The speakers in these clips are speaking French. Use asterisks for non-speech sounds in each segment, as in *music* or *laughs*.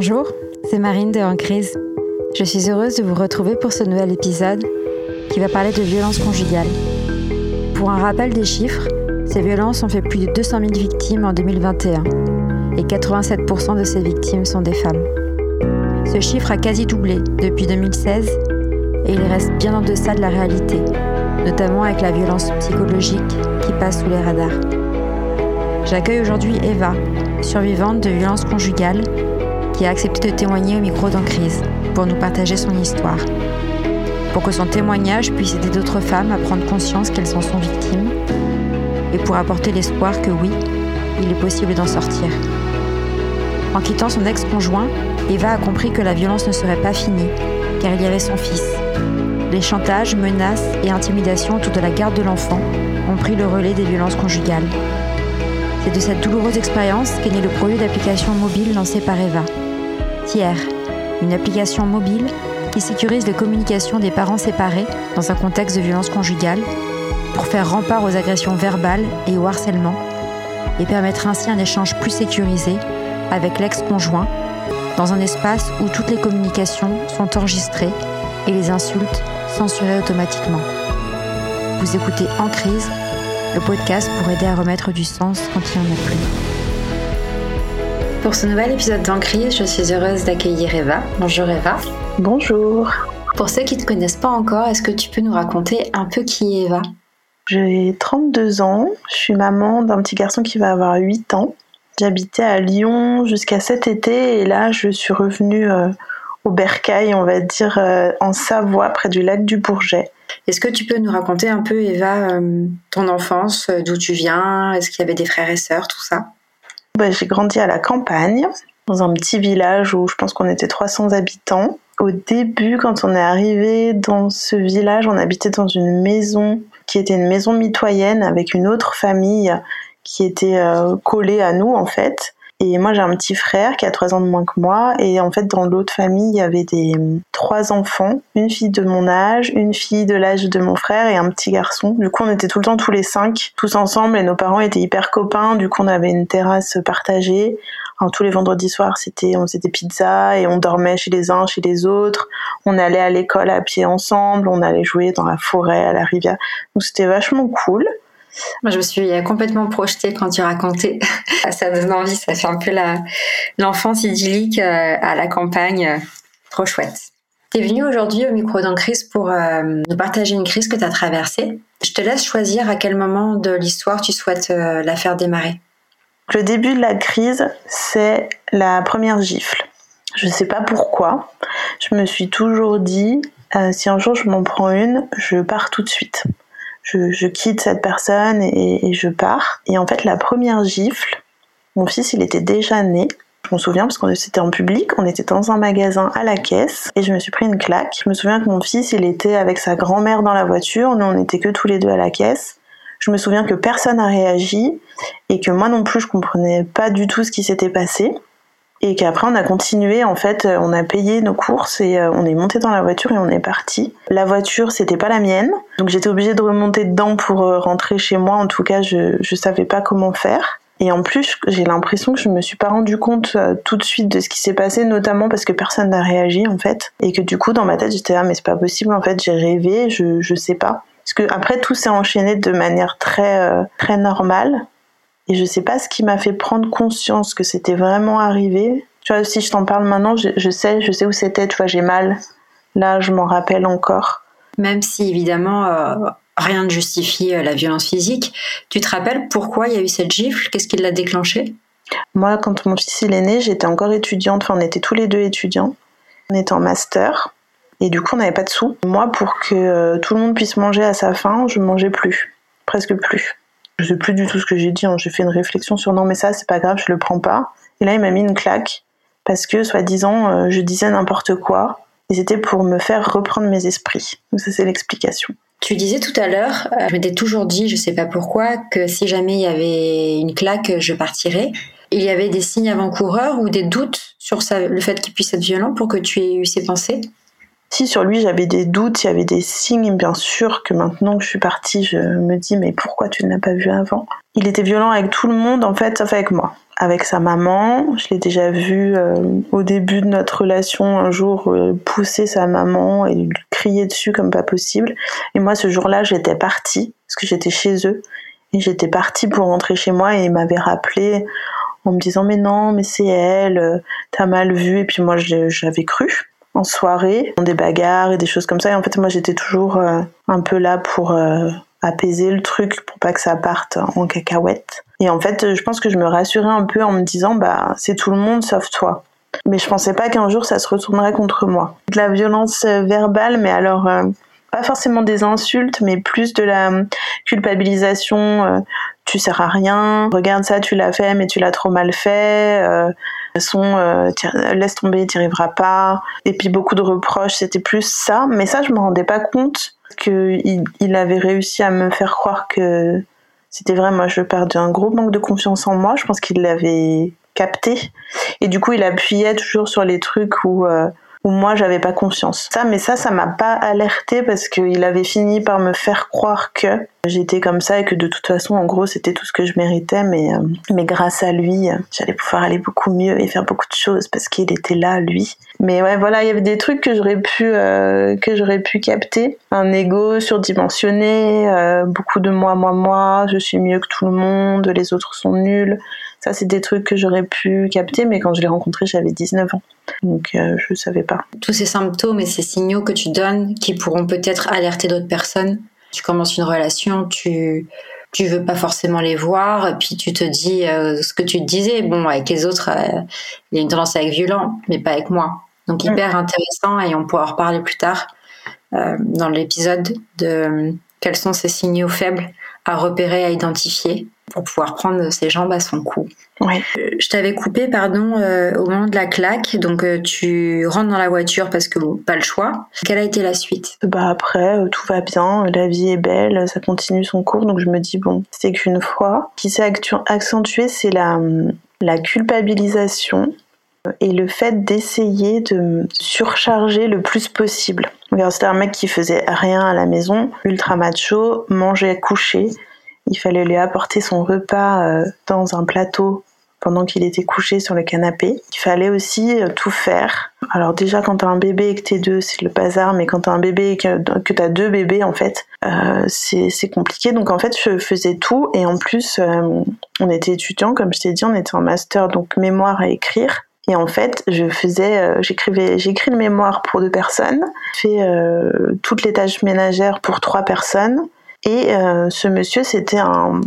Bonjour, c'est Marine de En Crise. Je suis heureuse de vous retrouver pour ce nouvel épisode qui va parler de violences conjugales. Pour un rappel des chiffres, ces violences ont fait plus de 200 000 victimes en 2021 et 87% de ces victimes sont des femmes. Ce chiffre a quasi doublé depuis 2016 et il reste bien en deçà de la réalité, notamment avec la violence psychologique qui passe sous les radars. J'accueille aujourd'hui Eva, survivante de violences conjugales, qui a accepté de témoigner au micro d'Encrise pour nous partager son histoire. Pour que son témoignage puisse aider d'autres femmes à prendre conscience qu'elles en sont victimes et pour apporter l'espoir que oui, il est possible d'en sortir. En quittant son ex-conjoint, Eva a compris que la violence ne serait pas finie, car il y avait son fils. Les chantages, menaces et intimidations autour de la garde de l'enfant ont pris le relais des violences conjugales. C'est de cette douloureuse expérience qu'est né le projet d'application mobile lancé par Eva. Une application mobile qui sécurise les communications des parents séparés dans un contexte de violence conjugale pour faire rempart aux agressions verbales et au harcèlement et permettre ainsi un échange plus sécurisé avec l'ex-conjoint dans un espace où toutes les communications sont enregistrées et les insultes censurées automatiquement. Vous écoutez En crise, le podcast pour aider à remettre du sens quand il n'y en a plus. Pour ce nouvel épisode d'En crise, je suis heureuse d'accueillir Eva. Bonjour Eva. Bonjour. Pour ceux qui ne te connaissent pas encore, est-ce que tu peux nous raconter un peu qui est Eva? J'ai 32 ans, je suis maman d'un petit garçon qui va avoir 8 ans. J'habitais à Lyon jusqu'à cet été et là je suis revenue euh, au Bercail, on va dire, euh, en Savoie, près du lac du Bourget. Est-ce que tu peux nous raconter un peu, Eva, euh, ton enfance, d'où tu viens? Est-ce qu'il y avait des frères et sœurs, tout ça? Bah, J'ai grandi à la campagne, dans un petit village où je pense qu'on était 300 habitants. Au début, quand on est arrivé dans ce village, on habitait dans une maison qui était une maison mitoyenne avec une autre famille qui était euh, collé à nous en fait. Et moi, j'ai un petit frère qui a trois ans de moins que moi. Et en fait, dans l'autre famille, il y avait des trois enfants, une fille de mon âge, une fille de l'âge de mon frère et un petit garçon. Du coup, on était tout le temps tous les cinq, tous ensemble. Et nos parents étaient hyper copains. Du coup, on avait une terrasse partagée. Alors, tous les vendredis soirs, c'était on faisait des pizzas et on dormait chez les uns, chez les autres. On allait à l'école à pied ensemble. On allait jouer dans la forêt, à la rivière. Donc, c'était vachement cool. Moi, je me suis complètement projetée quand tu racontais. *laughs* ça donne envie, ça fait un peu l'enfance idyllique euh, à la campagne. Trop chouette. Tu es venue aujourd'hui au micro crise pour euh, nous partager une crise que tu as traversée. Je te laisse choisir à quel moment de l'histoire tu souhaites euh, la faire démarrer. Le début de la crise, c'est la première gifle. Je ne sais pas pourquoi. Je me suis toujours dit, si un jour je m'en prends une, je pars tout de suite je, quitte cette personne et, je pars. Et en fait, la première gifle, mon fils, il était déjà né. Je m'en souviens parce qu'on était en public, on était dans un magasin à la caisse et je me suis pris une claque. Je me souviens que mon fils, il était avec sa grand-mère dans la voiture, nous on n'était que tous les deux à la caisse. Je me souviens que personne n'a réagi et que moi non plus je comprenais pas du tout ce qui s'était passé et qu'après on a continué en fait euh, on a payé nos courses et euh, on est monté dans la voiture et on est parti. La voiture c'était pas la mienne. Donc j'étais obligée de remonter dedans pour euh, rentrer chez moi. En tout cas je je savais pas comment faire. Et en plus j'ai l'impression que je me suis pas rendu compte tout de suite de ce qui s'est passé notamment parce que personne n'a réagi en fait. Et que du coup dans ma tête j'étais là mais c'est pas possible en fait j'ai rêvé je je sais pas. Parce que après tout s'est enchaîné de manière très très normale et je sais pas ce qui m'a fait prendre conscience que c'était vraiment arrivé. Tu vois, si je t'en parle maintenant, je, sais, je sais où c'était. Tu vois, j'ai mal. Là, je m'en rappelle encore. Même si évidemment euh, rien ne justifie euh, la violence physique, tu te rappelles pourquoi il y a eu cette gifle? Qu'est-ce qui l'a déclenché Moi, quand mon fils est né, j'étais encore étudiante. Enfin, on était tous les deux étudiants. On était en master. Et du coup, on n'avait pas de sous. Moi, pour que euh, tout le monde puisse manger à sa faim, je mangeais plus. Presque plus. Je sais plus du tout ce que j'ai dit. Hein. J'ai fait une réflexion sur non, mais ça, c'est pas grave, je le prends pas. Et là, il m'a mis une claque parce que, soi-disant, euh, je disais n'importe quoi. Et c'était pour me faire reprendre mes esprits. Donc ça, c'est l'explication. Tu disais tout à l'heure, euh, je m'étais toujours dit, je sais pas pourquoi, que si jamais il y avait une claque, je partirais. Il y avait des signes avant-coureurs ou des doutes sur le fait qu'il puisse être violent pour que tu aies eu ces pensées? Si sur lui j'avais des doutes, il y avait des signes, bien sûr que maintenant que je suis partie, je me dis mais pourquoi tu ne l'as pas vu avant? Il était violent avec tout le monde en fait, sauf avec moi. Avec sa maman, je l'ai déjà vu euh, au début de notre relation un jour euh, pousser sa maman et lui crier dessus comme pas possible. Et moi ce jour-là j'étais partie parce que j'étais chez eux et j'étais partie pour rentrer chez moi et il m'avait rappelé en me disant mais non mais c'est elle, euh, t'as mal vu et puis moi j'avais cru en soirée, des bagarres et des choses comme ça. Et en fait, moi, j'étais toujours euh, un peu là pour euh, apaiser le truc, pour pas que ça parte en cacahuète. Et en fait, je pense que je me rassurais un peu en me disant, bah, c'est tout le monde sauf toi. Mais je pensais pas qu'un jour ça se retournerait contre moi. De la violence euh, verbale, mais alors pas forcément des insultes, mais plus de la culpabilisation. tu sers à rien. Regarde ça, tu l'as fait, mais tu l'as trop mal fait façon, euh, laisse tomber, tu arriveras pas. Et puis beaucoup de reproches, c'était plus ça. Mais ça, je me rendais pas compte qu'il il avait réussi à me faire croire que c'était vrai. Moi, je perdais un gros manque de confiance en moi. Je pense qu'il l'avait capté. Et du coup, il appuyait toujours sur les trucs où... Euh, où moi j'avais pas confiance. Ça, mais ça, ça m'a pas alerté parce qu'il avait fini par me faire croire que j'étais comme ça et que de toute façon, en gros, c'était tout ce que je méritais, mais, euh, mais grâce à lui, j'allais pouvoir aller beaucoup mieux et faire beaucoup de choses parce qu'il était là, lui. Mais ouais, voilà, il y avait des trucs que j'aurais pu, euh, que j'aurais pu capter. Un ego surdimensionné, euh, beaucoup de moi, moi, moi, je suis mieux que tout le monde, les autres sont nuls. Ça, c'est des trucs que j'aurais pu capter, mais quand je l'ai rencontré, j'avais 19 ans. Donc, euh, je ne savais pas. Tous ces symptômes et ces signaux que tu donnes qui pourront peut-être alerter d'autres personnes. Tu commences une relation, tu tu veux pas forcément les voir, puis tu te dis euh, ce que tu te disais. Bon, avec les autres, euh, il y a une tendance à être violent, mais pas avec moi. Donc, mm. hyper intéressant, et on pourra en reparler plus tard dans l'épisode de quels sont ces signaux faibles à repérer, à identifier pour pouvoir prendre ses jambes à son cou. Ouais. Euh, je t'avais coupé, pardon, euh, au moment de la claque. Donc, euh, tu rentres dans la voiture parce que pas le choix. Quelle a été la suite? Bah après, tout va bien, la vie est belle, ça continue son cours. Donc, je me dis bon, c'est qu'une fois. Ce qui s'est accentué, c'est la, la culpabilisation et le fait d'essayer de surcharger le plus possible. C'était un mec qui faisait rien à la maison, ultra macho, mangeait couché. Il fallait lui apporter son repas euh, dans un plateau pendant qu'il était couché sur le canapé. Il fallait aussi euh, tout faire. Alors déjà quand t'as un bébé et que t'es deux, c'est le bazar, mais quand t'as un bébé et que, t'as deux bébés, en fait, euh, c'est compliqué. Donc en fait, je faisais tout et en plus, on était étudiants, comme je t'ai dit, on était en master, donc mémoire à écrire. Et en fait, je faisais, j'écrivais, j'écris le mémoire pour deux personnes, fait euh, toutes les tâches ménagères pour trois personnes. Et euh, ce monsieur, c'était un,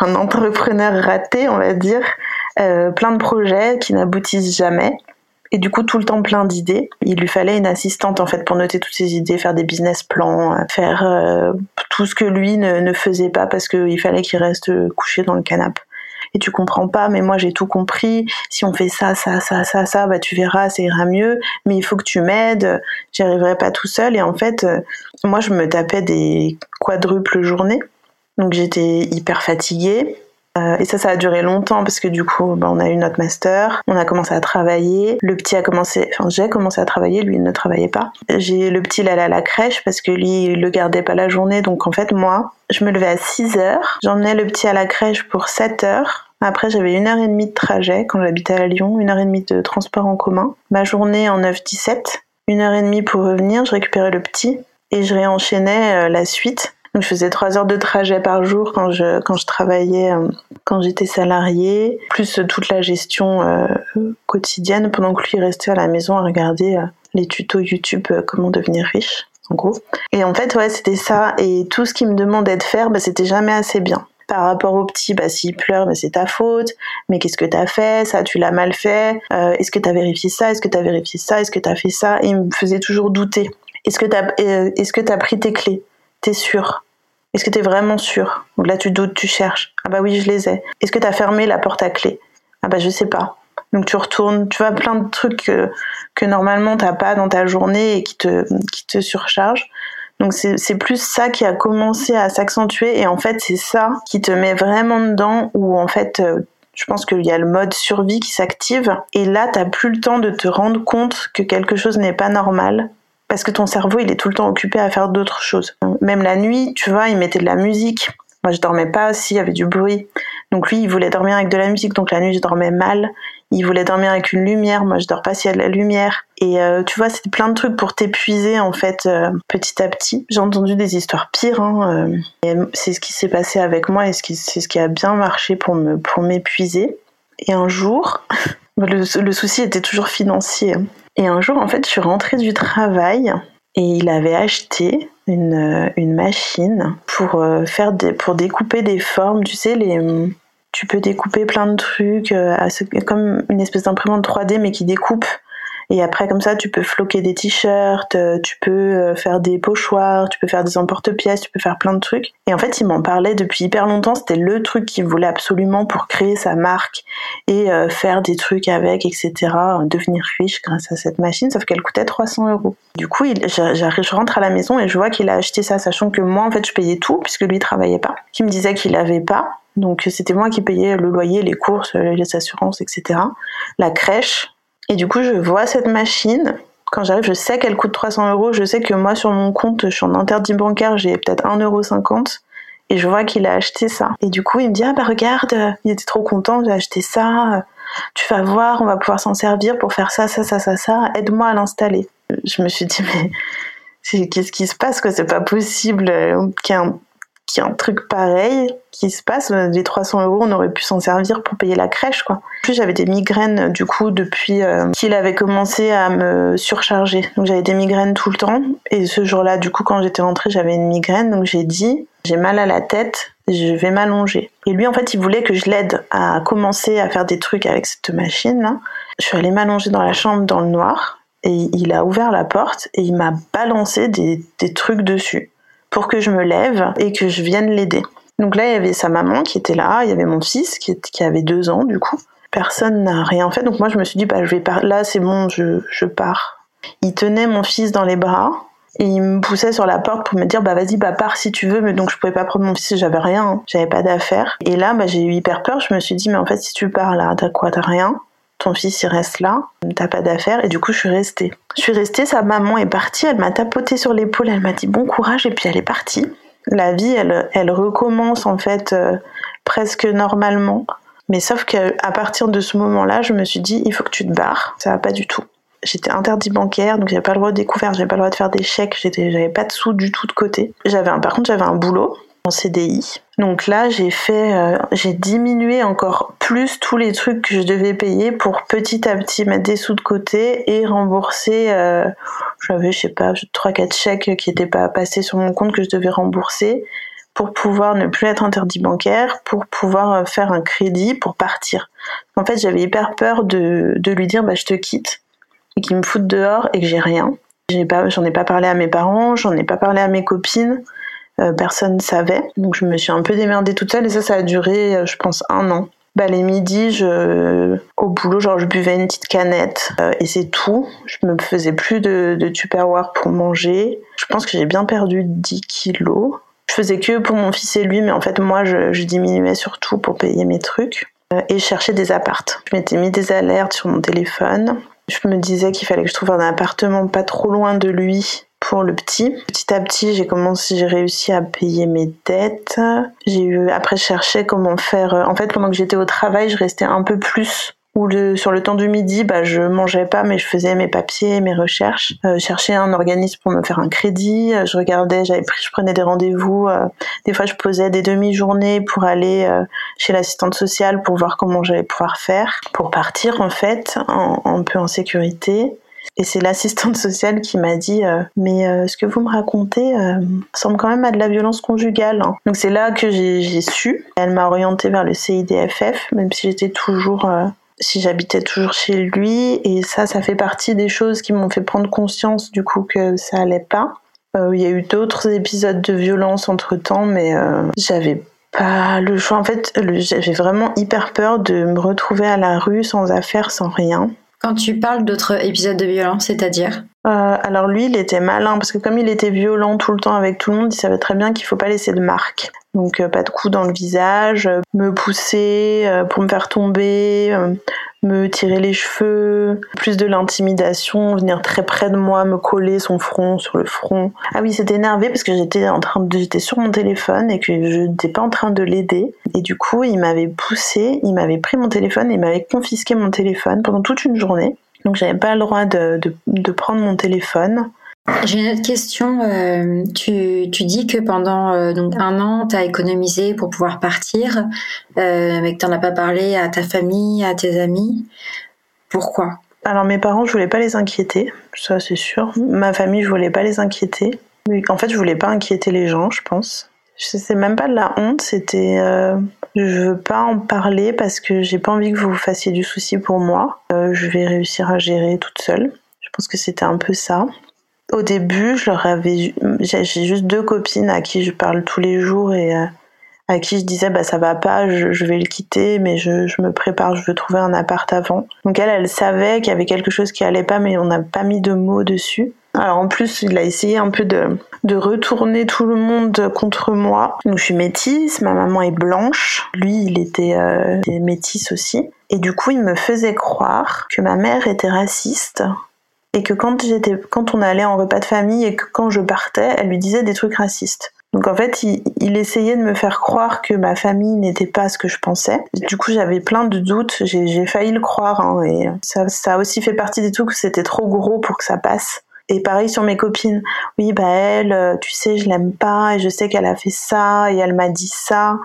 entrepreneur raté, on va dire, plein de projets qui n'aboutissent jamais. Et du coup, tout le temps plein d'idées. Il lui fallait une assistante en fait pour noter toutes ses idées, faire des business plans, faire tout ce que lui ne, ne faisait pas parce qu'il fallait qu'il reste couché dans le canapé et tu comprends pas, mais moi j'ai tout compris. Si on fait ça, ça, ça, ça, ça, bah tu verras, ça ira mieux. Mais il faut que tu m'aides. J'y arriverai pas tout seul. Et en fait, euh, moi je me tapais des quadruples journées, donc j'étais hyper fatiguée. Euh, et ça, ça a duré longtemps parce que du coup, bah, on a eu notre master, on a commencé à travailler. Le petit a commencé, enfin j'ai commencé à travailler, lui il ne travaillait pas. J'ai le petit il allait à la crèche parce que lui il le gardait pas la journée. Donc en fait moi, je me levais à 6 heures, j'emmenais le petit à la crèche pour 7 heures. Après, j'avais une heure et demie de trajet quand j'habitais à Lyon, une heure et demie de transport en commun. Ma journée en 9-17, une heure et demie pour revenir, je récupérais le petit et je réenchaînais euh, la suite. Donc, je faisais trois heures de trajet par jour quand je, quand je travaillais, euh, quand j'étais salariée, plus toute la gestion euh, quotidienne pendant que lui restait à la maison à regarder les tutos YouTube comment devenir riche, en gros. Et en fait, ouais, c'était ça. Et tout ce qu'il me demandait de faire, bah, c'était jamais assez bien par rapport au petit, bah, s'il pleure, bah, c'est ta faute. Mais qu'est-ce que t'as fait? Ça, tu l'as mal fait. Est-ce que t'as vérifié ça? Est-ce que t'as vérifié ça? Est-ce que t'as fait ça? Et il me faisait toujours douter. Est-ce que euh, est-ce que t'as pris tes clés? T'es sûr? Est-ce que t'es vraiment sûr? Là, tu doutes, tu cherches. Ah bah oui, je les ai. Est-ce que t'as fermé la porte à clé? Ah bah je sais pas. Donc tu retournes, tu vois plein de trucs que, que normalement t'as pas dans ta journée et qui te, qui te surchargent. Donc c'est plus ça qui a commencé à s'accentuer et en fait c'est ça qui te met vraiment dedans où en fait euh, je pense qu'il y a le mode survie qui s'active et là t'as plus le temps de te rendre compte que quelque chose n'est pas normal parce que ton cerveau, il est tout le temps occupé à faire d'autres choses. Même la nuit, tu vois, il mettait de la musique. Moi, je dormais pas s'il y avait du bruit. Donc lui, il voulait dormir avec de la musique, donc la nuit, je dormais mal. Il voulait dormir avec une lumière, moi, je dors pas s'il y a de la lumière. Et euh, tu vois, c'était plein de trucs pour t'épuiser, en fait, euh, petit à petit. J'ai entendu des histoires pires, hein, euh, c'est ce qui s'est passé avec moi et c'est ce qui a bien marché pour me pour m'épuiser. Et un jour, *laughs* le souci était toujours financier. Et un jour, en fait, je suis rentrée du travail et il avait acheté une, euh, machine pour euh, faire des, pour découper des formes. Tu sais, les, tu peux découper plein de trucs, euh, comme une espèce d'imprimante 3D mais qui découpe et après, comme ça, tu peux floquer des t-shirts, euh, tu peux euh, faire des pochoirs, tu peux faire des emporte-pièces, tu peux faire plein de trucs. Et en fait, il m'en parlait depuis hyper longtemps. C'était le truc qu'il voulait absolument pour créer sa marque et euh, faire des trucs avec, etc. Devenir riche grâce à cette machine, sauf qu'elle coûtait 300 euros. Du coup, je rentre à la maison et je vois qu'il a acheté ça, sachant que moi, en fait, je payais tout puisque lui, il travaillait pas. Qui me disait qu'il avait pas. Donc c'était moi qui payais le loyer, les courses, les assurances, etc. La crèche, et du coup, je vois cette machine. Quand j'arrive, je sais qu'elle coûte 300 euros. Je sais que moi, sur mon compte, je suis en interdit bancaire, j'ai peut-être 1,50€. Et je vois qu'il a acheté ça. Et du coup, il me dit, ah bah regarde, il était trop content, j'ai acheté ça. Tu vas voir, on va pouvoir s'en servir pour faire ça, ça, ça, ça, ça. Aide-moi à l'installer. Je me suis dit, mais qu'est-ce qui se passe, quoi? C'est pas possible euh, qu'il y un truc pareil qui se passe, les 300 euros, on aurait pu s'en servir pour payer la crèche, quoi. En plus, j'avais des migraines, du coup, depuis euh, qu'il avait commencé à me surcharger. Donc, j'avais des migraines tout le temps. Et ce jour-là, du coup, quand j'étais rentrée, j'avais une migraine. Donc, j'ai dit, j'ai mal à la tête, je vais m'allonger. Et lui, en fait, il voulait que je l'aide à commencer à faire des trucs avec cette machine-là. Je suis allée m'allonger dans la chambre dans le noir. Et il a ouvert la porte et il m'a balancé des, des trucs dessus pour que je me lève et que je vienne l'aider. Donc là, il y avait sa maman qui était là, il y avait mon fils qui, qui avait deux ans du coup. Personne n'a rien fait, donc moi je me suis dit, bah je vais là c'est bon, je, je pars. Il tenait mon fils dans les bras et il me poussait sur la porte pour me dire bah vas-y bah pars si tu veux mais donc je pouvais pas prendre mon fils j'avais rien hein. j'avais pas d'affaires et là bah j'ai eu hyper peur je me suis dit mais en fait si tu pars là t'as quoi t'as rien? Ton fils il reste là, t'as pas d'affaires, et du coup je suis restée. Je suis restée, sa maman est partie, elle m'a tapoté sur l'épaule, elle m'a dit bon courage, et puis elle est partie. La vie, elle, elle recommence en fait euh, presque normalement, mais sauf qu'à partir de ce moment-là, je me suis dit il faut que tu te barres, ça va pas du tout. J'étais interdit bancaire, donc j'avais pas le droit de découvrir, j'avais pas le droit de faire des chèques, j'avais pas de sous du tout de côté. J'avais par contre j'avais un boulot en CDI. Donc là, j'ai fait, euh, j'ai diminué encore plus tous les trucs que je devais payer pour petit à petit mettre des sous de côté et rembourser. Euh, j'avais, je sais pas, trois quatre chèques qui n'étaient pas passés sur mon compte que je devais rembourser pour pouvoir ne plus être interdit bancaire, pour pouvoir euh, faire un crédit pour partir. En fait, j'avais hyper peur de, de lui dire bah je te quitte et qu'il me foute dehors et que j'ai rien. J'en ai pas parlé à mes parents, j'en ai pas parlé à mes copines. Euh, personne ne savait. Donc je me suis un peu démerdée toute seule et ça, ça a duré, euh, je pense, un an. Bah, les midis, au boulot, genre, je buvais une petite canette euh, et c'est tout. Je me faisais plus de, de tupperware pour manger. Je pense que j'ai bien perdu 10 kilos. Je faisais que pour mon fils et lui, mais en fait, moi, je, diminuais surtout pour payer mes trucs et chercher des appartes. Je m'étais mis des alertes sur mon téléphone. Je me disais qu'il fallait que je trouve un appartement pas trop loin de lui pour le petit. Petit à petit, j'ai commencé, j'ai réussi à payer mes dettes. J'ai eu, après, chercher comment faire. Euh, en fait, pendant que j'étais au travail, je restais un peu plus ou le, sur le temps du midi, bah, je mangeais pas, mais je faisais mes papiers, mes recherches. Euh, cherchais un organisme pour me faire un crédit. Euh, je regardais, j'avais pris, je prenais des rendez-vous. Euh, des fois, je posais des demi-journées pour aller chez l'assistante sociale pour voir comment j'allais pouvoir faire pour partir en fait, un peu en sécurité. Et c'est l'assistante sociale qui m'a dit euh, mais euh, ce que vous me racontez euh, semble quand même à de la violence conjugale. Hein. Donc c'est là que j'ai su. Elle m'a orientée vers le CIDFF, même si j'étais toujours si j'habitais toujours chez lui et ça ça fait partie des choses qui m'ont fait prendre conscience du coup que ça allait pas. Il y a eu d'autres épisodes de violence entre temps mais j'avais pas le choix en fait j'avais vraiment hyper peur de me retrouver à la rue sans affaires sans rien quand tu parles d'autres épisodes de violence, c'est-à-dire euh, Alors lui, il était malin parce que comme il était violent tout le temps avec tout le monde, il savait très bien qu'il faut pas laisser de marque. Donc euh, pas de coups dans le visage, euh, me pousser pour me faire tomber, me tirer les cheveux, plus de l'intimidation, venir très près de moi, me coller son front sur le front. Ah oui, c'était énervé parce que j'étais en train de, j'étais sur mon téléphone et que je n'étais pas en train de l'aider. Et du coup, il m'avait poussé, il m'avait pris mon téléphone et il m'avait confisqué mon téléphone pendant toute une journée. Donc j'avais pas le droit de, de, de prendre mon téléphone. J'ai une autre question. Euh, tu, dis que pendant euh, donc un an, tu as économisé pour pouvoir partir, euh, mais que tu n'en as pas parlé à ta famille, à tes amis. Pourquoi? Alors mes parents, je voulais pas les inquiéter, ça c'est sûr. Ma famille, je voulais pas les inquiéter. En fait, je voulais pas inquiéter les gens, je pense. C'est même pas de la honte, c'était je veux pas en parler parce que j'ai pas envie que vous fassiez du souci pour moi. Je vais réussir à gérer toute seule. Je pense que c'était un peu ça. Au début, je leur avais, j'ai juste deux copines à qui je parle tous les jours et euh, à qui je disais bah ça va pas, je, vais le quitter, mais je, je, me prépare, je veux trouver un appart avant. Donc elle, elle savait qu'il y avait quelque chose qui allait pas, mais on n'a pas mis de mots dessus. Alors en plus, il a essayé un peu de, de retourner tout le monde contre moi. Donc je suis métisse, ma maman est blanche, lui il était, euh, métisse aussi. Et du coup, il me faisait croire que ma mère était raciste et que quand j'étais, quand on allait en repas de famille et que quand je partais, elle lui disait des trucs racistes. Donc en fait, il, essayait de me faire croire que ma famille n'était pas ce que je pensais. Du coup, j'avais plein de doutes. J'ai failli le croire, hein, et ça, ça aussi fait partie des trucs que c'était trop gros pour que ça passe. Et pareil sur mes copines. Oui, bah elle, euh, tu sais, je l'aime pas et je sais qu'elle a fait ça et elle m'a dit ça.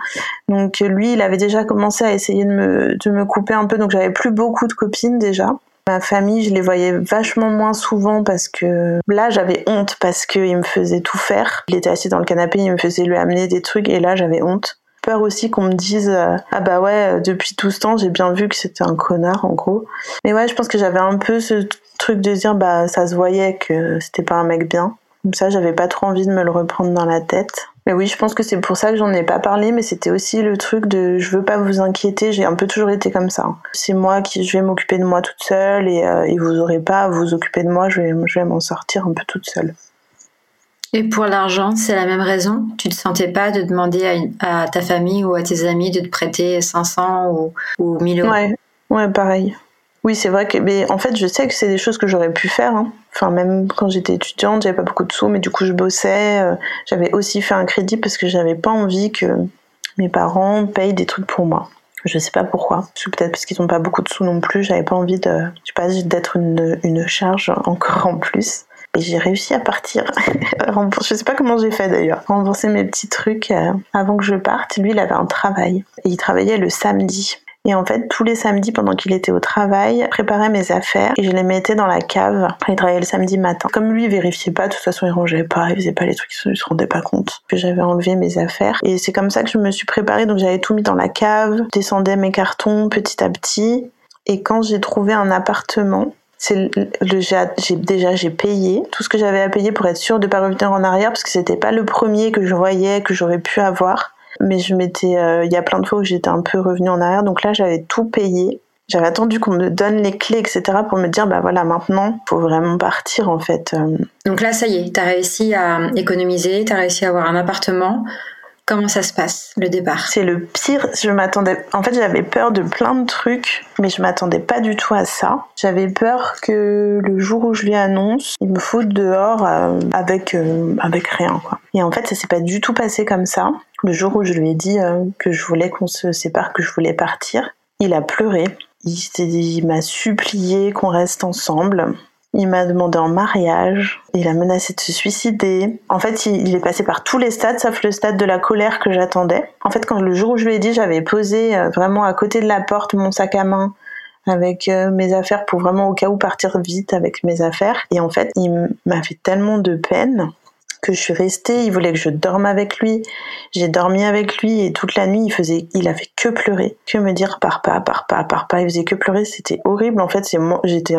Donc lui, il avait déjà commencé à essayer de me, de me couper un peu. Donc j'avais plus beaucoup de copines déjà. Ma famille, je les voyais vachement moins souvent parce que là, j'avais honte parce qu'il me faisait tout faire. Il était assis dans le canapé, il me faisait lui amener des trucs et là, j'avais honte. Peur aussi qu'on me dise euh, ah bah ouais depuis tout ce temps j'ai bien vu que c'était un connard en gros mais ouais je pense que j'avais un peu ce truc de dire bah ça se voyait que c'était pas un mec bien comme ça j'avais pas trop envie de me le reprendre dans la tête mais oui, je pense que c'est pour ça que j'en ai pas parlé, mais c'était aussi le truc de je veux pas vous inquiéter, j'ai un peu toujours été comme ça. C'est moi qui je vais m'occuper de moi toute seule et, euh, et, vous aurez pas à vous occuper de moi, je vais, je vais m'en sortir un peu toute seule. Et pour l'argent, c'est la même raison? Tu te sentais pas de demander à, ta famille ou à tes amis de te prêter 500 ou, ou 1000 euros? Ouais, ouais pareil. Oui, c'est vrai que, mais en fait, je sais que c'est des choses que j'aurais pu faire. Hein. Enfin, même quand j'étais étudiante, j'avais pas beaucoup de sous, mais du coup, je bossais. Euh, j'avais aussi fait un crédit parce que j'avais pas envie que mes parents payent des trucs pour moi. Je sais pas pourquoi. Peut-être parce qu'ils ont pas beaucoup de sous non plus. J'avais pas envie de, je sais pas, d'être une, une charge encore en plus. Et j'ai réussi à partir. *laughs* je sais pas comment j'ai fait d'ailleurs. Rembourser mes petits trucs euh, avant que je parte. Lui, il avait un travail. Et il travaillait le samedi. Et en fait, tous les samedis, pendant qu'il était au travail, préparait mes affaires et je les mettais dans la cave. Il travaillait le samedi matin. Comme lui, il vérifiait pas, de toute façon, il rangeait pas, il faisait pas les trucs, il se rendait pas compte que j'avais enlevé mes affaires. Et c'est comme ça que je me suis préparée. Donc j'avais tout mis dans la cave, descendais mes cartons petit à petit. Et quand j'ai trouvé un appartement, c'est le j'ai déjà j'ai payé tout ce que j'avais à payer pour être sûre de pas revenir en arrière parce que c'était pas le premier que je voyais que j'aurais pu avoir mais je m'étais, euh, il y a plein de fois où j'étais un peu revenue en arrière, donc là j'avais tout payé. J'avais attendu qu'on me donne les clés, etc., pour me dire, bah voilà, maintenant, faut vraiment partir, en fait. Euh. Donc là, ça y est, t'as réussi à économiser, t'as réussi à avoir un appartement. Comment ça se passe, le départ? C'est le pire. Je m'attendais. En fait, j'avais peur de plein de trucs, mais je m'attendais pas du tout à ça. J'avais peur que le jour où je lui annonce, il me foute dehors euh, avec avec rien, quoi. Et en fait, ça s'est pas du tout passé comme ça. Le jour où je lui ai dit euh, que je voulais qu'on se sépare, que je voulais partir, il a pleuré. Il, m'a supplié qu'on reste ensemble. Il m'a demandé en mariage. Il a menacé de se suicider. En fait, il, est passé par tous les stades, sauf le stade de la colère que j'attendais. En fait, quand le jour où je lui ai dit, j'avais posé euh, vraiment à côté de la porte mon sac à main avec euh, mes affaires pour vraiment au cas où partir vite avec mes affaires. Et en fait, il m'a fait tellement de peine que je suis restée, il voulait que je dorme avec lui. J'ai dormi avec lui et toute la nuit, il faisait, il avait que pleurer, que me dire pars pas, pars pas, pars pas. Il faisait que pleurer, c'était horrible. En fait, c'est moi, j'étais,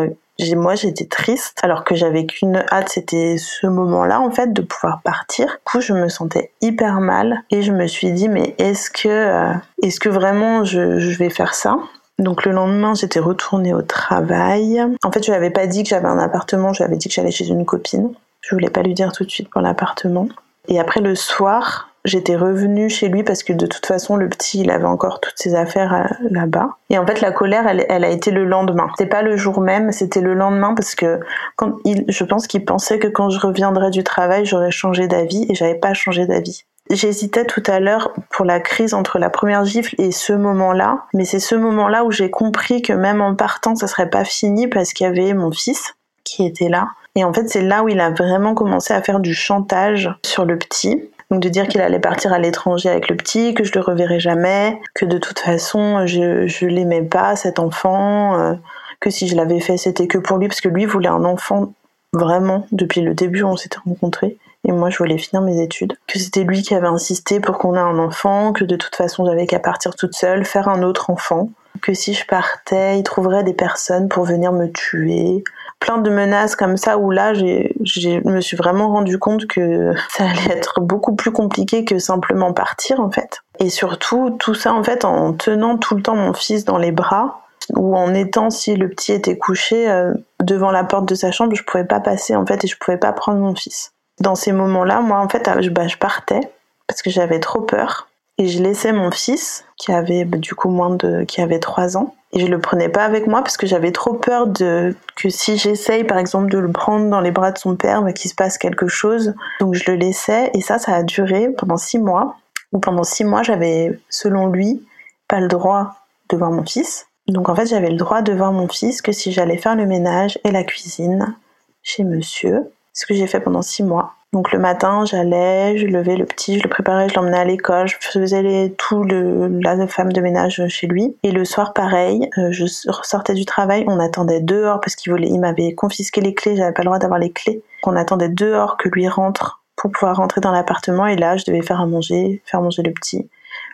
moi, j'étais triste, alors que j'avais qu'une hâte, c'était ce moment-là, en fait, de pouvoir partir. Du coup, je me sentais hyper mal et je me suis dit, mais est-ce que, euh, est-ce que vraiment je, je vais faire ça? Donc le lendemain, j'étais retournée au travail. En fait, je lui avais pas dit que j'avais un appartement, je lui avais dit que j'allais chez une copine. Je voulais pas lui dire tout de suite pour l'appartement. Et après le soir, j'étais revenue chez lui parce que de toute façon, le petit, il avait encore toutes ses affaires euh, là-bas. Et en fait, la colère, elle, elle a été le lendemain. C'était pas le jour même, c'était le lendemain parce que quand il, je pense qu'il pensait que quand je reviendrais du travail, j'aurais changé d'avis et j'avais pas changé d'avis. J'hésitais tout à l'heure pour la crise entre la première gifle et ce moment-là, mais c'est ce moment-là où j'ai compris que même en partant, ça serait pas fini parce qu'il y avait mon fils qui était là. Et en fait, c'est là où il a vraiment commencé à faire du chantage sur le petit. Donc de dire qu'il allait partir à l'étranger avec le petit, que je le reverrai jamais, que de toute façon je, je l'aimais pas cet enfant, euh, que si je l'avais fait c'était que pour lui parce que lui voulait un enfant vraiment depuis le début on s'était rencontrés et moi je voulais finir mes études. Que c'était lui qui avait insisté pour qu'on ait un enfant, que de toute façon j'avais qu'à partir toute seule, faire un autre enfant, que si je partais, il trouverait des personnes pour venir me tuer. Plein de menaces comme ça où là, je me suis vraiment rendu compte que *laughs* ça allait être beaucoup plus compliqué que simplement partir en fait. Et surtout, tout ça en fait en tenant tout le temps mon fils dans les bras ou en étant si le petit était couché euh, devant la porte de sa chambre, je pouvais pas passer en fait et je pouvais pas prendre mon fils. Dans ces moments-là, moi en fait, bah, je partais parce que j'avais trop peur et je laissais mon fils qui avait bah, du coup moins de qui avait trois ans et je le prenais pas avec moi parce que j'avais trop peur de que si j'essaye par exemple de le prendre dans les bras de son père bah, qu'il se passe quelque chose. Donc je le laissais et ça ça a duré pendant six mois. Où pendant six mois j'avais selon lui pas le droit de voir mon fils. Donc en fait j'avais le droit de voir mon fils que si j'allais faire le ménage et la cuisine chez monsieur ce que j'ai fait pendant six mois donc le matin, j'allais, je levais le petit, je le préparais, je l'emmenais à l'école, je faisais les, tout le, la femme de ménage chez lui. Et le soir, pareil, euh, je ressortais du travail, on attendait dehors parce qu'il voulait, il m'avait confisqué les clés, j'avais pas le droit d'avoir les clés. On attendait dehors que lui rentre pour pouvoir rentrer dans l'appartement. Et là, je devais faire à manger, faire manger le petit,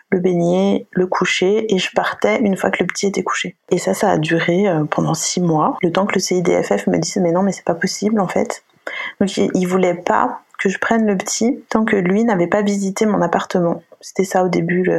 le baigner, le coucher, et je partais une fois que le petit était couché. Et ça, ça a duré euh, pendant six mois, le temps que le CIDFF me dise mais non, mais c'est pas possible en fait. Donc il voulait pas que je prenne le petit tant que lui n'avait pas visité mon appartement. C'était ça au début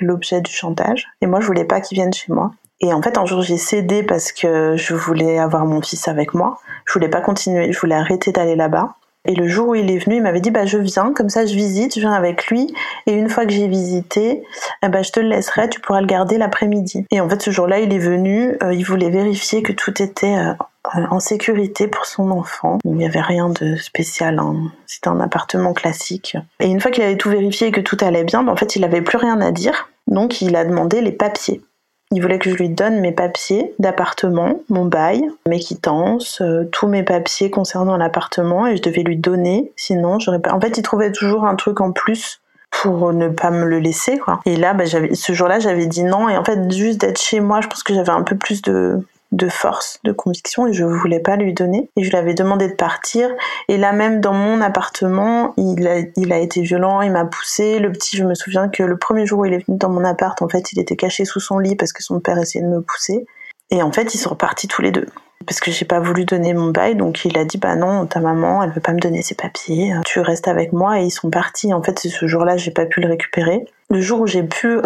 l'objet du chantage. Et moi, je voulais pas qu'il vienne chez moi. Et en fait, un jour, j'ai cédé parce que je voulais avoir mon fils avec moi. Je voulais pas continuer, je voulais arrêter d'aller là-bas. Et le jour où il est venu, il m'avait dit bah je viens, comme ça je visite, je viens avec lui. Et une fois que j'ai visité, ben, je te le laisserai, tu pourras le garder l'après-midi. Et en fait, ce jour-là, il est venu, euh, il voulait vérifier que tout était euh, en sécurité pour son enfant. Il n'y avait rien de spécial, hein. c'était un appartement classique. Et une fois qu'il avait tout vérifié et que tout allait bien, ben, en fait, il n'avait plus rien à dire. Donc, il a demandé les papiers. Il voulait que je lui donne mes papiers d'appartement, mon bail, mes quittances, euh, tous mes papiers concernant l'appartement et je devais lui donner. Sinon, j'aurais pas. En fait, il trouvait toujours un truc en plus pour ne pas me le laisser. Et là j'avais ce jour-là j'avais dit non et en fait juste d'être chez moi je pense que j'avais un peu plus de de force, de conviction et je voulais pas lui donner. Et je lui avais demandé de partir. Et là même dans mon appartement, il a, été violent, il m'a poussé. Le petit, je me souviens que le premier jour où il est venu dans mon appart, en fait, il était caché sous son lit parce que son père essayait de me pousser. Et en fait, ils sont repartis tous les deux parce que j'ai pas voulu donner mon bail, donc il a dit bah non, ta maman, elle veut pas me donner ses papiers, tu restes avec moi et ils sont partis. En fait, ce jour-là, j'ai pas pu le récupérer. Le jour où j'ai pu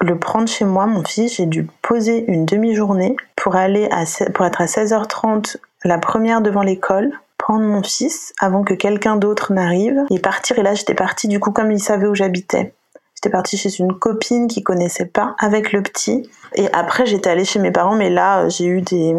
le prendre chez moi, mon fils, j'ai dû poser une demi-journée pour aller à pour être à 16h30 la première devant l'école prendre mon fils avant que quelqu'un d'autre n'arrive et partir. Et là, j'étais partie du coup comme il savait où j'habitais. J'étais partie chez une copine qui connaissait pas avec le petit. Et après, j'étais allée chez mes parents, mais là, j'ai eu des,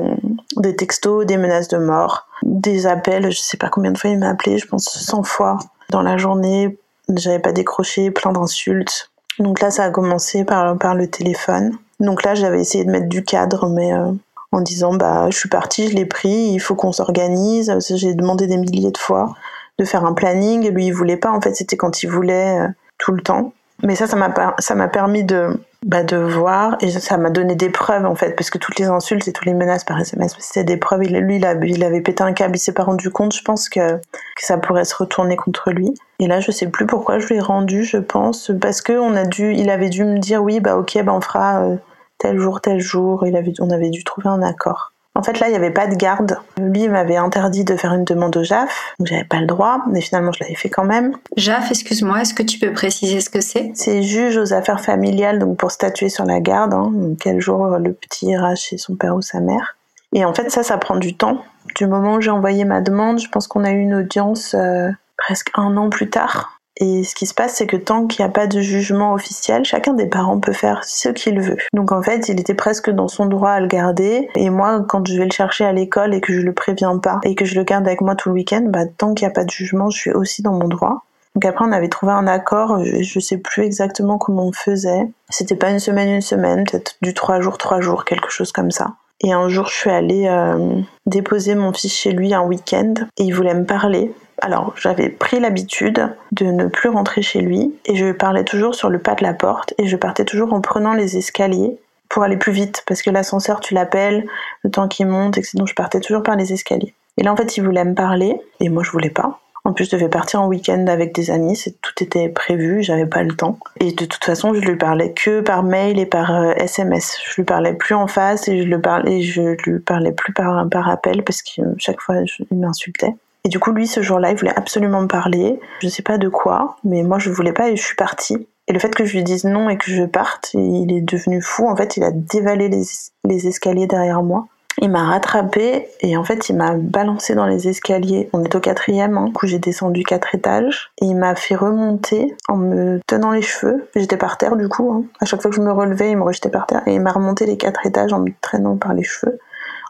des textos, des menaces de mort, des appels. Je sais pas combien de fois il m'a appelé, je pense 100 fois dans la journée. J'avais pas décroché, plein d'insultes. Donc là, ça a commencé par, par le téléphone. Donc là, j'avais essayé de mettre du cadre, mais euh, en disant, bah, je suis partie, je l'ai pris, il faut qu'on s'organise. J'ai demandé des milliers de fois de faire un planning. Lui, il voulait pas. En fait, c'était quand il voulait euh, tout le temps. Mais ça, ça m'a ça m'a permis de bah, de voir et ça m'a donné des preuves en fait parce que toutes les insultes et toutes les menaces par SMS c'était des preuves. Lui, il, il avait pété un câble, il s'est pas rendu compte. Je pense que ça pourrait se retourner contre lui. Et là, je sais plus pourquoi je l'ai rendu. Je pense parce que on a dû, il avait dû me dire oui, bah ok, bah on fera euh, tel jour, tel jour. Il avait, on avait dû trouver un accord. En fait, là, il n'y avait pas de garde. Lui, il m'avait interdit de faire une demande au JAF, donc j'avais pas le droit, mais finalement, je l'avais fait quand même. JAF, excuse-moi, est-ce que tu peux préciser ce que c'est? C'est juge aux affaires familiales, donc pour statuer sur la garde, hein, quel jour le petit ira chez son père ou sa mère. Et en fait, ça, ça prend du temps. Du moment où j'ai envoyé ma demande, je pense qu'on a eu une audience euh, presque un an plus tard. Et ce qui se passe, c'est que tant qu'il n'y a pas de jugement officiel, chacun des parents peut faire ce qu'il veut. Donc en fait, il était presque dans son droit à le garder. Et moi, quand je vais le chercher à l'école et que je le préviens pas et que je le garde avec moi tout le week-end, bah, tant qu'il n'y a pas de jugement, je suis aussi dans mon droit. Donc après, on avait trouvé un accord, je, sais plus exactement comment on faisait. C'était pas une semaine, une semaine, peut-être du trois jours, trois jours, quelque chose comme ça. Et un jour, je suis allée euh, déposer mon fils chez lui un week-end et il voulait me parler. Alors, j'avais pris l'habitude de ne plus rentrer chez lui et je parlais toujours sur le pas de la porte et je partais toujours en prenant les escaliers pour aller plus vite parce que l'ascenseur, tu l'appelles, le temps qu'il monte, etc. Donc, je partais toujours par les escaliers. Et là, en fait, il voulait me parler et moi, je voulais pas. En plus, je devais partir en week-end avec des amis, tout était prévu, j'avais pas le temps. Et de toute façon, je lui parlais que par mail et par SMS. Euh, je lui parlais plus en face et je le parlais, je lui parlais plus par, par appel parce que chaque fois, il m'insultait. Et du coup, lui, ce jour-là, il voulait absolument me parler. Je sais pas de quoi, mais moi, je voulais pas et je suis partie. Et le fait que je lui dise non et que je parte, il est devenu fou. En fait, il a dévalé les, escaliers derrière moi. Il m'a rattrapé et en fait il m'a balancé dans les escaliers. On est au quatrième, hein. du coup j'ai descendu quatre étages et il m'a fait remonter en me tenant les cheveux. J'étais par terre du coup. Hein. À chaque fois que je me relevais, il me rejetait par terre et il m'a remonté les quatre étages en me traînant par les cheveux,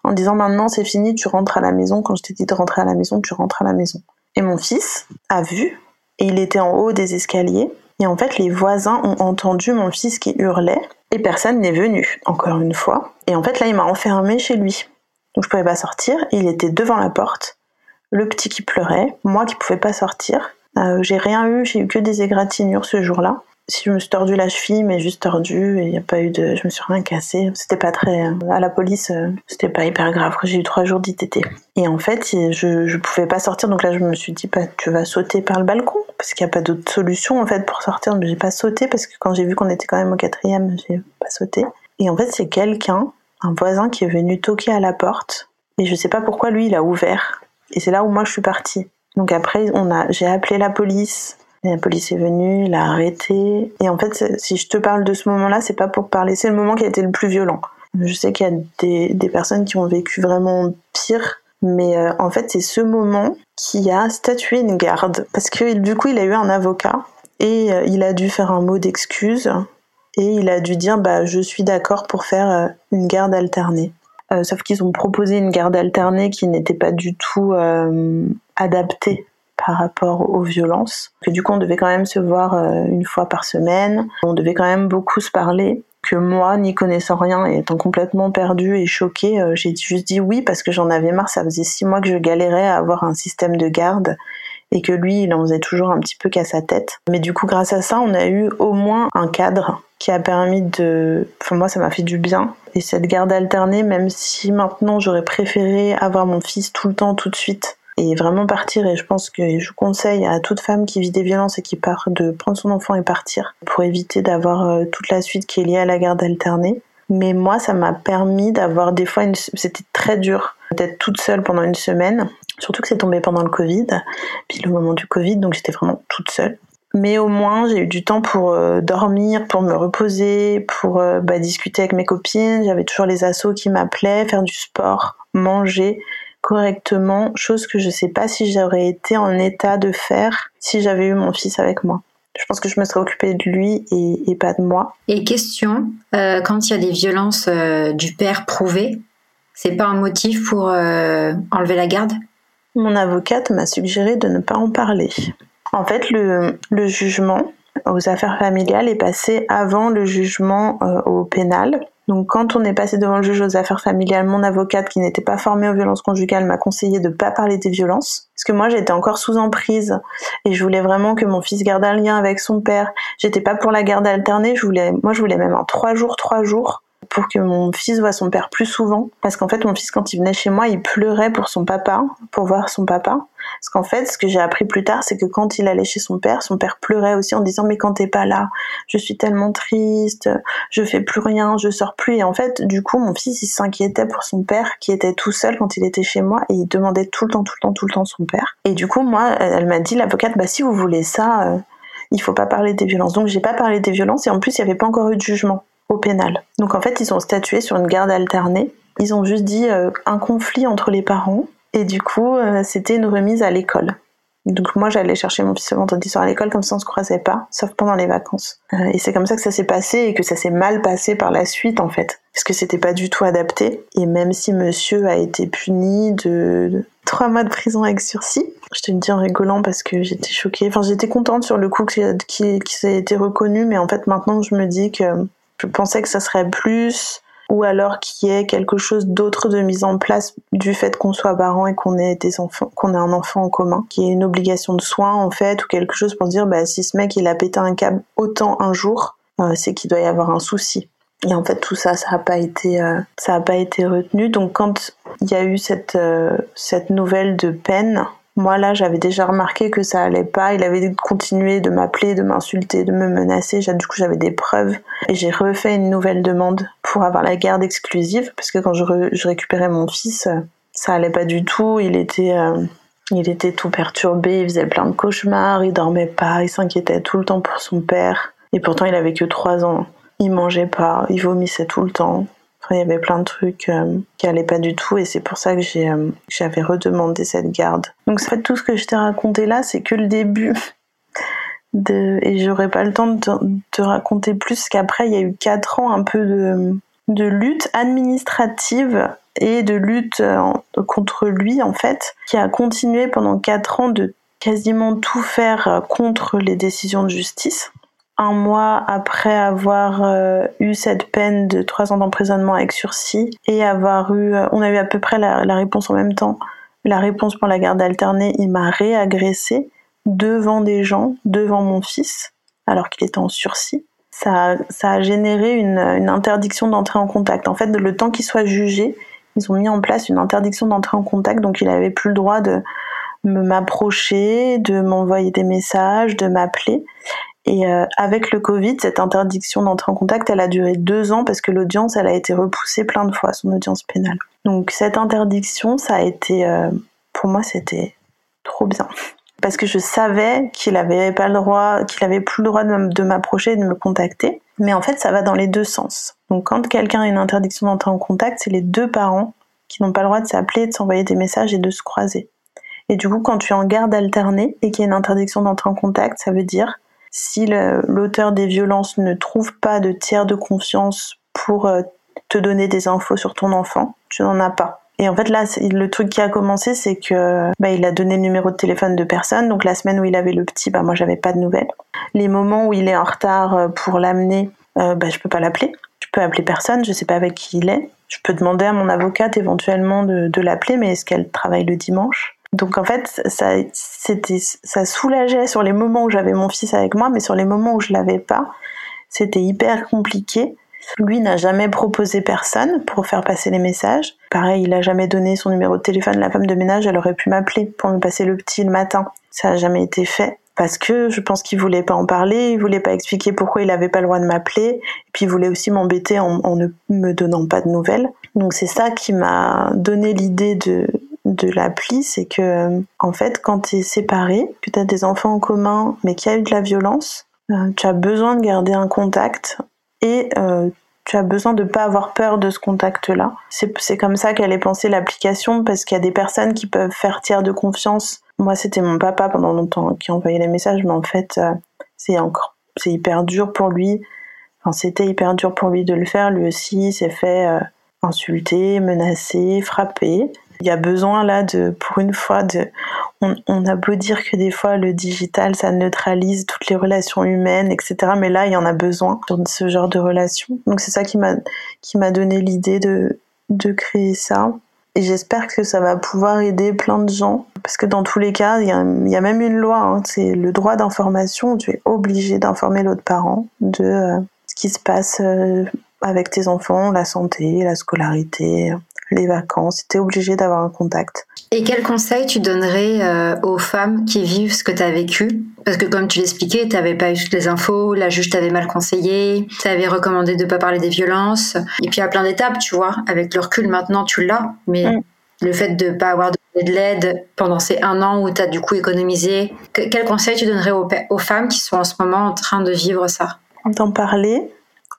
en disant maintenant c'est fini, tu rentres à la maison. Quand je t'ai dit de rentrer à la maison, tu rentres à la maison. Et mon fils a vu et il était en haut des escaliers. Et en fait, les voisins ont entendu mon fils qui hurlait et personne n'est venu, encore une fois. Et en fait, là, il m'a enfermé chez lui. Donc je pouvais pas sortir. Il était devant la porte. Le petit qui pleurait, moi qui pouvais pas sortir. Euh, j'ai rien eu, j'ai eu que des égratignures ce jour-là si je me suis tordu la cheville, mais juste tordu, et il n'y a pas eu de, je me suis rien cassé. C'était pas très, euh, à la police, euh, c'était pas hyper grave. J'ai eu trois jours d'ITT. Et en fait, je, je pouvais pas sortir, donc là, je me suis dit, bah, tu vas sauter par le balcon, parce qu'il n'y a pas d'autre solution, en fait, pour sortir. Mais j'ai pas sauté, parce que quand j'ai vu qu'on était quand même au quatrième, j'ai pas sauté. Et en fait, c'est quelqu'un, un voisin qui est venu toquer à la porte, et je sais pas pourquoi lui, il a ouvert. Et c'est là où moi, je suis partie. Donc après, on a, j'ai appelé la police, la police est venue, il a arrêté. Et en fait, si je te parle de ce moment-là, c'est pas pour parler, c'est le moment qui a été le plus violent. Je sais qu'il y a des, personnes qui ont vécu vraiment pire, mais euh, en fait, c'est ce moment qui a statué une garde. Parce que du coup, il a eu un avocat et euh, il a dû faire un mot d'excuse et il a dû dire bah, Je suis d'accord pour faire euh, une garde alternée. sauf qu'ils ont proposé une garde alternée qui n'était pas du tout adaptée par rapport aux violences. Que du coup, on devait quand même se voir euh, une fois par semaine. On devait quand même beaucoup se parler. Que moi, n'y connaissant rien et étant complètement perdue et choquée, euh, j'ai juste dit oui parce que j'en avais marre. Ça faisait six mois que je galérais à avoir un système de garde et que lui, il en faisait toujours un petit peu qu'à sa tête. Mais du coup, grâce à ça, on a eu au moins un cadre qui a permis de... Enfin, moi, ça m'a fait du bien. Et cette garde alternée, même si maintenant j'aurais préféré avoir mon fils tout le temps, tout de suite, et vraiment partir. Et je pense que je conseille à toute femme qui vit des violences et qui part de prendre son enfant et partir pour éviter d'avoir euh, toute la suite qui est liée à la garde alternée. Mais moi, ça m'a permis d'avoir des fois, une... c'était très dur d'être toute seule pendant une semaine. Surtout que c'est tombé pendant le Covid, puis le moment du Covid, donc j'étais vraiment toute seule. Mais au moins, j'ai eu du temps pour euh, dormir, pour me reposer, pour euh, bah, discuter avec mes copines. J'avais toujours les assos qui m'appelaient, faire du sport, manger correctement, chose que je sais pas si j'aurais été en état de faire si j'avais eu mon fils avec moi. Je pense que je me serais occupée de lui et, pas de moi. Et question, euh, quand il y a des violences euh, du père prouvées, c'est pas un motif pour euh, enlever la garde? Mon avocate m'a suggéré de ne pas en parler. En fait, le, le jugement aux affaires familiales est passé avant le jugement au pénal. Donc quand on est passé devant le juge aux affaires familiales, mon avocate qui n'était pas formée aux violences conjugales m'a conseillé de ne pas parler des violences. Parce que moi j'étais encore sous emprise. Et je voulais vraiment que mon fils garde un lien avec son père. J'étais pas pour la garde alternée, je voulais moi je voulais même un trois jours trois jours pour que mon fils voit son père plus souvent. Parce qu'en fait, mon fils, quand il venait chez moi, il pleurait pour son papa, pour voir son papa. Parce qu'en fait, ce que j'ai appris plus tard, c'est que quand il allait chez son père, son père pleurait aussi en disant mais quand t'es pas là, je suis tellement triste, je fais plus rien, je sors plus. Et en fait, du coup, mon fils, il s'inquiétait pour son père qui était tout seul quand il était chez moi et il demandait tout le temps, tout le temps, tout le temps son père. Et du coup, moi, elle m'a dit l'avocate, bah si vous voulez ça, euh, il faut pas parler des violences. Donc j'ai pas parlé des violences et en plus, il y avait pas encore eu de jugement au pénal. Donc en fait, ils ont statué sur une garde alternée. Ils ont juste dit euh, un conflit entre les parents et du coup, euh, c'était une remise à l'école. Donc moi j'allais chercher mon fils le vendredi soir à l'école comme ça on se croisait pas, sauf pendant les vacances. Euh, et c'est comme ça que ça s'est passé et que ça s'est mal passé par la suite en fait, parce que c'était pas du tout adapté. Et même si monsieur a été puni de trois mois de prison avec sursis, je te le dis en rigolant parce que j'étais choquée. Enfin j'étais contente sur le coup qu'il qu ait été reconnu, mais en fait maintenant je me dis que je pensais que ça serait plus ou alors qu'il y ait quelque chose d'autre de mise en place du fait qu'on soit parent et qu'on ait des enfants, qu'on ait un enfant en commun, qu'il y ait une obligation de soins en fait ou quelque chose pour dire bah si ce mec il a pété un câble autant un jour, euh, c'est qu'il doit y avoir un souci. Et en fait tout ça ça n'a pas été euh, ça a pas été retenu. Donc quand il y a eu cette euh, cette nouvelle de peine moi là, j'avais déjà remarqué que ça allait pas. Il avait continué de m'appeler, de m'insulter, de me menacer. Du coup, j'avais des preuves et j'ai refait une nouvelle demande pour avoir la garde exclusive parce que quand je, récupérais mon fils, euh, ça allait pas du tout. Il était euh, il était tout perturbé, il faisait plein de cauchemars, il dormait pas, il s'inquiétait tout le temps pour son père. Et pourtant, il avait que trois ans. Il mangeait pas, il vomissait tout le temps il y avait plein de trucs euh, qui allaient pas du tout et c'est pour ça que j'ai euh, j'avais redemandé cette garde. Donc en fait tout ce que je t'ai raconté là, c'est que le début. *laughs* De, et j'aurais pas le temps de te, raconter plus qu'après il y a eu quatre ans un peu de, de lutte administrative et de lutte euh, contre lui en fait, qui a continué pendant quatre ans de quasiment tout faire contre les décisions de justice un mois après avoir euh, eu cette peine de trois ans d'emprisonnement avec sursis et avoir eu, euh, on a eu à peu près la, réponse en même temps, la réponse pour la garde alternée, il m'a réagressé devant des gens, devant mon fils, alors qu'il était en sursis. Ça, a généré une, une interdiction d'entrer en contact. En fait, le temps qu'il soit jugé, ils ont mis en place une interdiction d'entrer en contact, donc il avait plus le droit de m'approcher, de m'envoyer des messages, de m'appeler. Et euh, avec le Covid, cette interdiction d'entrer en contact, elle a duré deux ans parce que l'audience, elle a été repoussée plein de fois, son audience pénale. Donc cette interdiction, ça a été, euh, pour moi, c'était trop bien. Parce que je savais qu'il avait pas le droit, qu'il avait plus le droit de m'approcher et de me contacter. Mais en fait, ça va dans les deux sens. Donc quand quelqu'un a une interdiction d'entrer en contact, c'est les deux parents qui n'ont pas le droit de s'appeler, de s'envoyer des messages et de se croiser. Et du coup, quand tu es en garde alternée et qu'il y a une interdiction d'entrer en contact, ça veut dire si l'auteur des violences ne trouve pas de tiers de confiance pour euh, te donner des infos sur ton enfant, tu n'en as pas. Et en fait là, le truc qui a commencé, c'est que bah, il a donné le numéro de téléphone de personne. Donc la semaine où il avait le petit, bah moi j'avais pas de nouvelles. Les moments où il est en retard euh, pour l'amener, euh, bah je peux pas l'appeler. Je peux appeler personne. Je sais pas avec qui il est. Je peux demander à mon avocate éventuellement de, de l'appeler, mais est-ce qu'elle travaille le dimanche? Donc en fait, ça, c'était, ça soulageait sur les moments où j'avais mon fils avec moi, mais sur les moments où je l'avais pas, c'était hyper compliqué. Lui n'a jamais proposé personne pour faire passer les messages. Pareil, il a jamais donné son numéro de téléphone. La femme de ménage, elle aurait pu m'appeler pour me passer le petit le matin. Ça n'a jamais été fait parce que je pense qu'il voulait pas en parler, il voulait pas expliquer pourquoi il avait pas le droit de m'appeler, et puis il voulait aussi m'embêter en, en, ne me donnant pas de nouvelles. Donc c'est ça qui m'a donné l'idée de, de l'appli, c'est que en fait, quand tu es séparé, que tu as des enfants en commun, mais qu'il y a eu de la violence, euh, tu as besoin de garder un contact et euh, tu as besoin de pas avoir peur de ce contact-là. C'est comme ça qu'elle est pensée l'application, parce qu'il y a des personnes qui peuvent faire tiers de confiance. Moi, c'était mon papa pendant longtemps qui envoyait les messages, mais en fait, euh, c'est encore, c'est hyper dur pour lui. Enfin, c'était hyper dur pour lui de le faire. Lui aussi, s'est fait insulter, menacer, frapper. Il y a besoin là de, pour une fois, de, on, a beau dire que des fois le digital ça neutralise toutes les relations humaines, etc. Mais là il y en a besoin sur ce genre de relations. Donc c'est ça qui m'a qui m'a donné l'idée de de créer ça. Et j'espère que ça va pouvoir aider plein de gens. Parce que dans tous les cas, il y a même une loi, hein, c'est le droit d'information. Tu es obligé d'informer l'autre parent de euh, ce qui se passe euh, avec tes enfants, la santé, la scolarité, les vacances. Tu es obligé d'avoir un contact. Et quel conseil tu donnerais euh, aux femmes qui vivent ce que tu as vécu? Parce que comme tu l'expliquais, tu n'avais pas eu toutes les infos, la juge t'avait mal conseillé, tu avais recommandé de ne pas parler des violences. Et puis à plein d'étapes, tu vois, avec le recul maintenant tu l'as, mais mm. le fait de ne pas avoir de l'aide pendant ces un an où tu as du coup économisé, quel conseil tu donnerais aux, aux femmes qui sont en ce moment en train de vivre ça? D'en parler,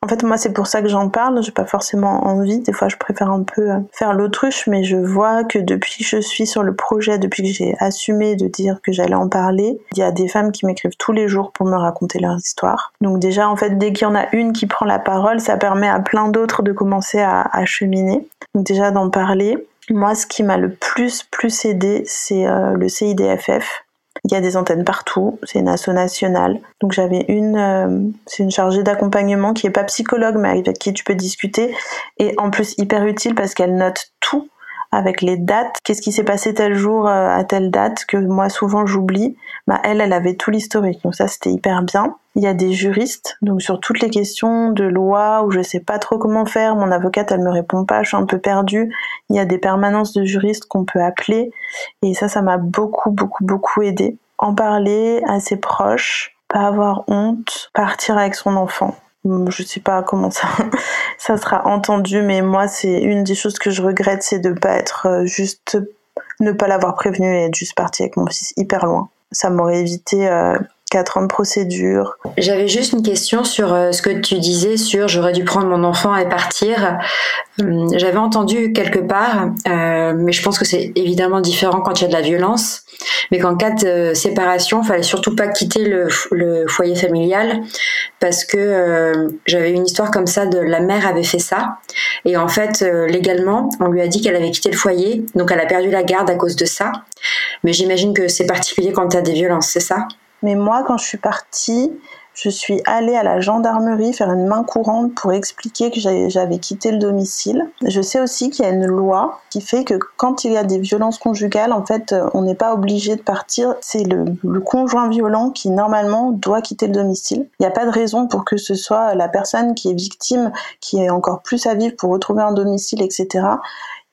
En fait, moi, c'est pour ça que j'en parle. J'ai pas forcément envie. Des fois, je préfère un peu euh, faire l'autruche, mais je vois que depuis que je suis sur le projet, depuis que j'ai assumé de dire que j'allais en parler, il y a des femmes qui m'écrivent tous les jours pour me raconter leur histoire. Donc déjà, en fait, dès qu'il y en a une qui prend la parole, ça permet à plein d'autres de commencer à, à cheminer. Donc déjà d'en parler. Moi, ce qui m'a le plus plus aidé, c'est euh, le CIDFF. Il y a des antennes partout, c'est une asso nationale. Donc j'avais une, euh, c'est une chargée d'accompagnement qui est pas psychologue, mais avec qui tu peux discuter, et en plus hyper utile parce qu'elle note tout avec les dates, qu'est-ce qui s'est passé tel jour euh, à telle date que moi souvent j'oublie? Bah elle, elle avait tout l'historique, donc ça c'était hyper bien. Il y a des juristes, donc sur toutes les questions de loi où je sais pas trop comment faire, mon avocate elle me répond pas, je suis un peu perdue. Il y a des permanences de juristes qu'on peut appeler et ça, ça m'a beaucoup, beaucoup, beaucoup aidé. En parler à ses proches, pas avoir honte, partir avec son enfant. Je sais pas comment ça, *laughs* ça sera entendu, mais moi, c'est une des choses que je regrette, c'est de pas être euh, juste, ne pas l'avoir prévenu et être juste partie avec mon fils hyper loin. Ça m'aurait évité euh, 4 ans de procédure. J'avais juste une question sur euh, ce que tu disais sur j'aurais dû prendre mon enfant et partir. Hum, j'avais entendu quelque part, euh, mais je pense que c'est évidemment différent quand il y a de la violence, mais qu'en cas de séparation, il fallait surtout pas quitter le, foyer familial parce que euh, j'avais une histoire comme ça de la mère avait fait ça et en fait légalement on lui a dit qu'elle avait quitté le foyer donc elle a perdu la garde à cause de ça mais j'imagine que c'est particulier quand tu as des violences c'est ça? Mais moi, quand je suis partie, je suis allée à la gendarmerie faire une main courante pour expliquer que j'avais quitté le domicile. Je sais aussi qu'il y a une loi qui fait que quand il y a des violences conjugales, en fait, on n'est pas obligé de partir. C'est le, le, conjoint violent qui normalement doit quitter le domicile. Il n'y a pas de raison pour que ce soit la personne qui est victime qui ait encore plus à vivre pour retrouver un domicile, etc.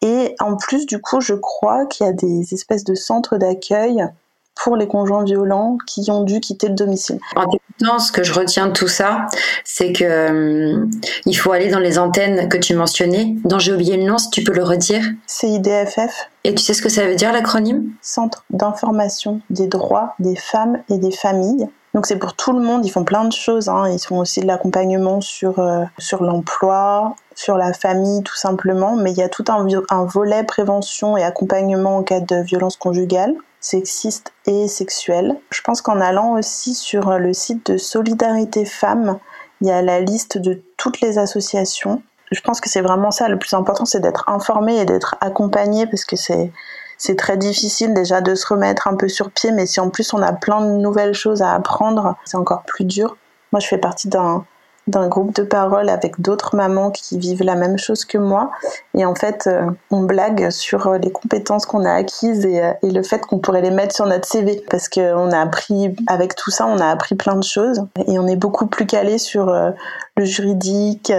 Et en plus, du coup, je crois qu'il y a des espèces de centres d'accueil pour les conjoints violents qui ont dû quitter le domicile. En temps, ce que je retiens de tout ça, c'est que euh, il faut aller dans les antennes que tu mentionnais, dont j'ai oublié le nom, si tu peux le redire. CIDFF. Et tu sais ce que ça veut dire l'acronyme? Centre d'information des droits des femmes et des familles. Donc c'est pour tout le monde, ils font plein de choses. Hein. Ils font aussi de l'accompagnement sur, euh, sur l'emploi, sur la famille tout simplement, mais il y a tout un, un volet prévention et accompagnement en cas de violence conjugale sexiste et sexuelle. Je pense qu'en allant aussi sur le site de Solidarité Femmes, il y a la liste de toutes les associations. Je pense que c'est vraiment ça le plus important, c'est d'être informé et d'être accompagné parce que c'est c'est très difficile déjà de se remettre un peu sur pied, mais si en plus on a plein de nouvelles choses à apprendre, c'est encore plus dur. Moi, je fais partie d'un d'un groupe de parole avec d'autres mamans qui vivent la même chose que moi. Et en fait, euh, on blague sur euh, les compétences qu'on a acquises et, euh, et le fait qu'on pourrait les mettre sur notre CV. Parce qu'on a appris, avec tout ça, on a appris plein de choses. Et on est beaucoup plus calé sur le juridique.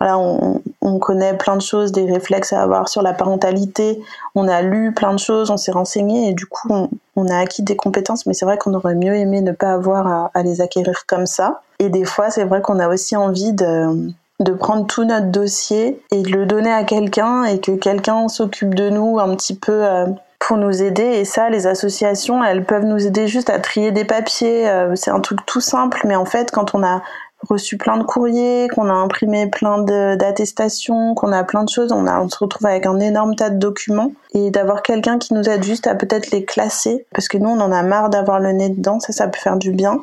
voilà, on, on, connaît plein de choses, des réflexes à avoir sur la parentalité. On a lu plein de choses, on s'est renseigné et du coup, on, on, a acquis des compétences. Mais c'est vrai qu'on aurait mieux aimé ne pas avoir à, les acquérir comme ça. Et des fois, c'est vrai qu'on a aussi envie de, de prendre tout notre dossier et de le donner à quelqu'un et que quelqu'un s'occupe de nous un petit peu euh, pour nous aider. Et ça, les associations, elles peuvent nous aider juste à trier des papiers. Euh, c'est un truc tout simple, mais en fait, quand on a reçu plein de courriers, qu'on a imprimé plein d'attestations, qu'on a plein de choses, on, a, on se retrouve avec un énorme tas de documents et d'avoir quelqu'un qui nous aide juste à peut-être les classer parce que nous on en a marre d'avoir le nez dedans, ça ça peut faire du bien.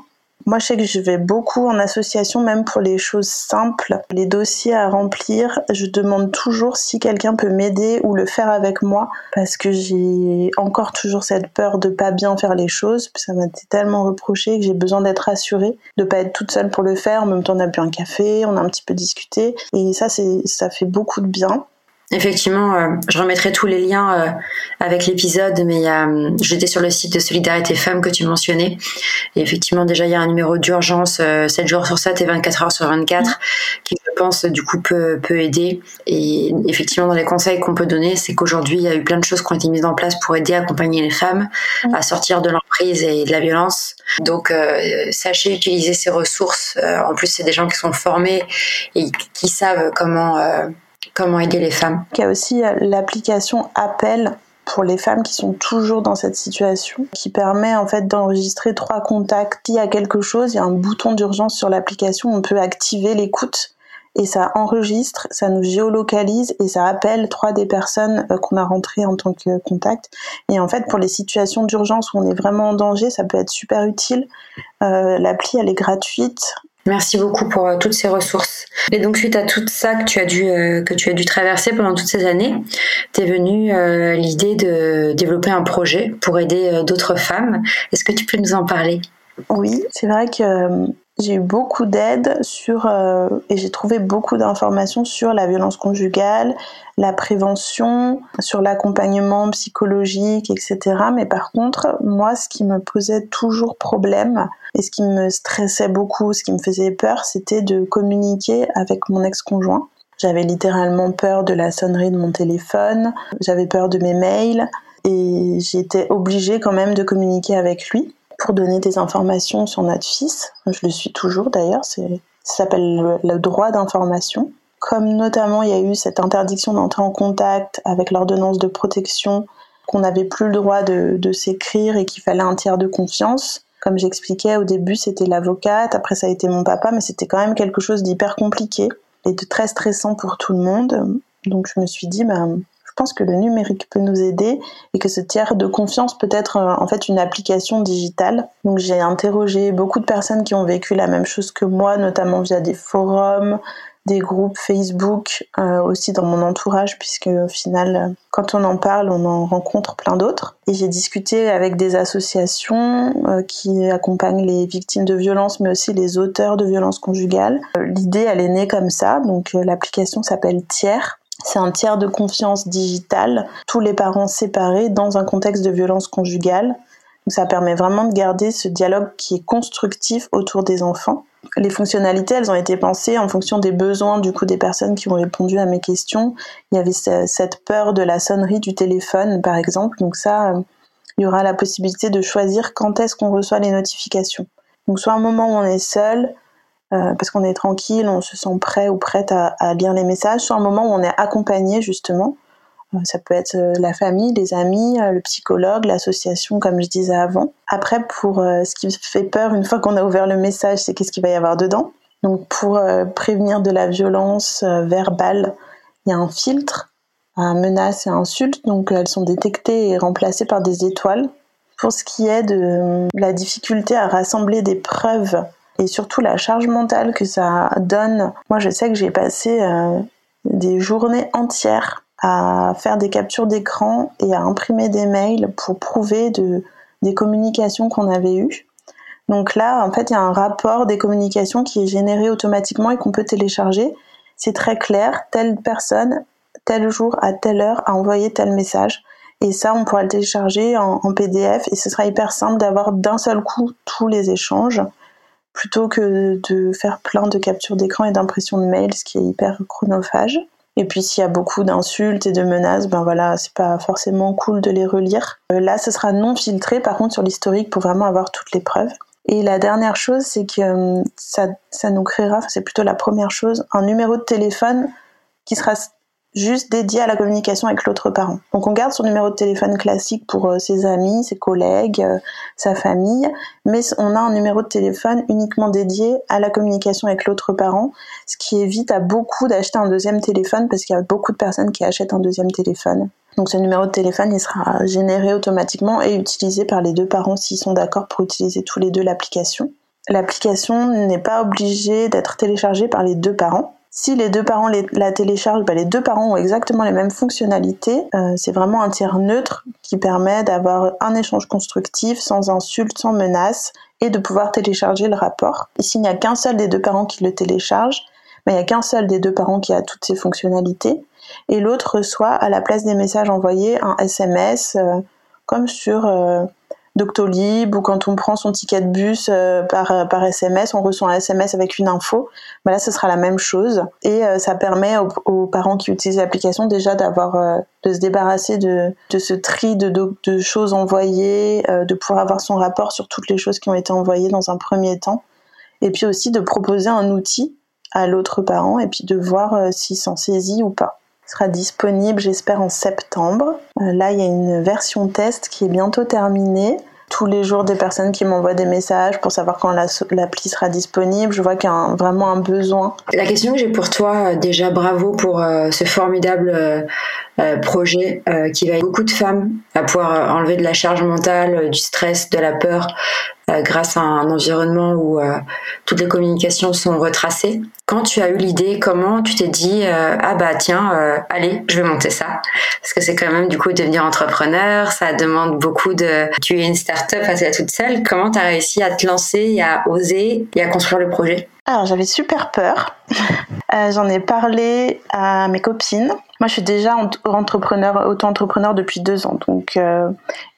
Moi, je sais que je vais beaucoup en association, même pour les choses simples, les dossiers à remplir. Je demande toujours si quelqu'un peut m'aider ou le faire avec moi, parce que j'ai encore toujours cette peur de pas bien faire les choses. Ça m'a été tellement reproché que j'ai besoin d'être rassurée, de pas être toute seule pour le faire. En même temps, on a bu un café, on a un petit peu discuté, et ça, c'est, ça fait beaucoup de bien. Effectivement, euh, je remettrai tous les liens euh, avec l'épisode, mais euh, j'étais sur le site de Solidarité Femmes que tu mentionnais. Et effectivement, déjà, il y a un numéro d'urgence 7 jours sur 7 et 24 heures sur 24 qui, je pense, du coup, peut, peut aider. Et effectivement, dans les conseils qu'on peut donner, c'est qu'aujourd'hui, il y a eu plein de choses qui ont été mises en place pour aider accompagner les femmes à sortir de l'emprise et de la violence. Donc, sachez utiliser ces ressources. en plus, c'est des gens qui sont formés et qui savent comment Comment aider les femmes Il y a aussi euh, l'application Appel pour les femmes qui sont toujours dans cette situation, qui permet en fait d'enregistrer trois contacts. S'il y a quelque chose, il y a un bouton d'urgence sur l'application, on peut activer l'écoute et ça enregistre, ça nous géolocalise et ça appelle trois des personnes euh, qu'on a rentrées en tant que contact. Et en fait, pour les situations d'urgence où on est vraiment en danger, ça peut être super utile. Euh, L'appli, elle est gratuite. Merci beaucoup pour euh, toutes ces ressources. Et donc suite à tout ça que tu as dû euh, que tu as dû traverser pendant toutes ces années, t'es venue euh, l'idée de développer un projet pour aider d'autres femmes. Est-ce que tu peux nous en parler? Oui, c'est vrai que j'ai eu beaucoup d'aide sur euh, et j'ai trouvé beaucoup d'informations sur la violence conjugale, la prévention, sur l'accompagnement psychologique, etc. Mais par contre, moi, ce qui me posait toujours problème et ce qui me stressait beaucoup, ce qui me faisait peur, c'était de communiquer avec mon ex-conjoint. J'avais littéralement peur de la sonnerie de mon téléphone, j'avais peur de mes mails et j'étais obligée quand même de communiquer avec lui pour donner des informations sur notre fils. Je le suis toujours d'ailleurs, ça s'appelle le, droit d'information. Comme notamment il y a eu cette interdiction d'entrer en contact avec l'ordonnance de protection, qu'on n'avait plus le droit de, s'écrire et qu'il fallait un tiers de confiance. Comme j'expliquais au début, c'était l'avocate, après ça a été mon papa, mais c'était quand même quelque chose d'hyper compliqué et de très stressant pour tout le monde. Donc je me suis dit, bah, pense que le numérique peut nous aider et que ce tiers de confiance peut être euh, en fait une application digitale. Donc j'ai interrogé beaucoup de personnes qui ont vécu la même chose que moi, notamment via des forums, des groupes Facebook, euh, aussi dans mon entourage, puisque au final, quand on en parle, on en rencontre plein d'autres. Et j'ai discuté avec des associations euh, qui accompagnent les victimes de violences, mais aussi les auteurs de violences conjugales. L'idée, elle est née comme ça. Donc l'application s'appelle Tiers. C'est un tiers de confiance digital, tous les parents séparés dans un contexte de violence conjugale. ça permet vraiment de garder ce dialogue qui est constructif autour des enfants. Les fonctionnalités, elles ont été pensées en fonction des besoins du coup des personnes qui ont répondu à mes questions. Il y avait cette peur de la sonnerie du téléphone, par exemple. Donc ça, il y aura la possibilité de choisir quand est-ce qu'on reçoit les notifications. Donc soit un moment où on est seul, parce qu'on est tranquille, on se sent prêt ou prête à, lire les messages, soit un moment où on est accompagné justement. Euh, ça peut être euh, la famille, les amis, le psychologue, l'association, comme je disais avant. Après, pour ce qui fait peur une fois qu'on a ouvert le message, c'est qu'est-ce qu'il va y avoir dedans. Donc, pour prévenir de la violence verbale, il y a un filtre à menaces et insultes. Donc, elles sont détectées et remplacées par des étoiles. Pour ce qui est de la difficulté à rassembler des preuves et surtout la charge mentale que ça donne. Moi, je sais que j'ai passé euh, des journées entières à faire des captures d'écran et à imprimer des mails pour prouver de, des communications qu'on avait eues. Donc là, en fait, il y a un rapport des communications qui est généré automatiquement et qu'on peut télécharger. C'est très clair, telle personne, tel jour, à telle heure, a envoyé tel message. Et ça, on pourra le télécharger en PDF et ce sera hyper simple d'avoir d'un seul coup tous les échanges plutôt que de faire plein de captures d'écran et d'impressions de mails, ce qui est hyper chronophage. Et puis s'il y a beaucoup d'insultes et de menaces, ben voilà, c'est pas forcément cool de les relire. Euh, là, ce sera non filtré par contre sur l'historique pour vraiment avoir toutes les preuves. Et la dernière chose, c'est que euh, ça, ça nous créera, c'est plutôt la première chose, un numéro de téléphone qui sera juste dédié à la communication avec l'autre parent. Donc on garde son numéro de téléphone classique pour euh, ses amis, ses collègues, euh, sa famille, mais on a un numéro de téléphone uniquement dédié à la communication avec l'autre parent, ce qui évite à beaucoup d'acheter un deuxième téléphone parce qu'il y a beaucoup de personnes qui achètent un deuxième téléphone. Donc ce numéro de téléphone, il sera généré automatiquement et utilisé par les deux parents s'ils sont d'accord pour utiliser tous les deux l'application. L'application n'est pas obligée d'être téléchargée par les deux parents. Si les deux parents la téléchargent, bah, les deux parents ont exactement les mêmes fonctionnalités. Euh, c'est vraiment un tiers neutre qui permet d'avoir un échange constructif, sans insultes, sans menaces, et de pouvoir télécharger le rapport. Et s'il n'y a qu'un seul des deux parents qui le télécharge, bah, il n'y a qu'un seul des deux parents qui a toutes ces fonctionnalités, et l'autre reçoit à la place des messages envoyés un SMS, euh, comme sur euh, Doctolib ou quand on prend son ticket de bus euh, par, euh, par SMS, on reçoit un SMS avec une info. Bah là, ce sera la même chose et euh, ça permet aux, parents qui utilisent l'application déjà d'avoir de se débarrasser de, de ce tri de, de, choses envoyées, de pouvoir avoir son rapport sur toutes les choses qui ont été envoyées dans un premier temps et puis aussi de proposer un outil à l'autre parent et puis de voir s'il s'en saisit ou pas sera disponible, j'espère, en septembre. Euh, là, il y a une version test qui est bientôt terminée. tous les jours des personnes qui m'envoient des messages pour savoir quand l'appli sera disponible. Je vois qu'il y a vraiment un besoin. La question que j'ai pour toi, déjà bravo pour ce formidable projet qui va aider beaucoup de femmes à pouvoir enlever de la charge mentale, du stress, de la peur, euh, grâce à un environnement où euh, toutes les communications sont retracées. Quand tu as eu l'idée, comment tu t'es dit euh, ah bah tiens allez je vais monter ça parce que c'est quand même du coup devenir entrepreneur, ça demande beaucoup de tu es une start-up à toute seule. Comment tu as réussi à te lancer à oser et à construire le projet? Alors j'avais super peur. *laughs* J'en ai parlé à mes copines. Moi, je suis déjà entrepreneur, auto-entrepreneur depuis deux ans, donc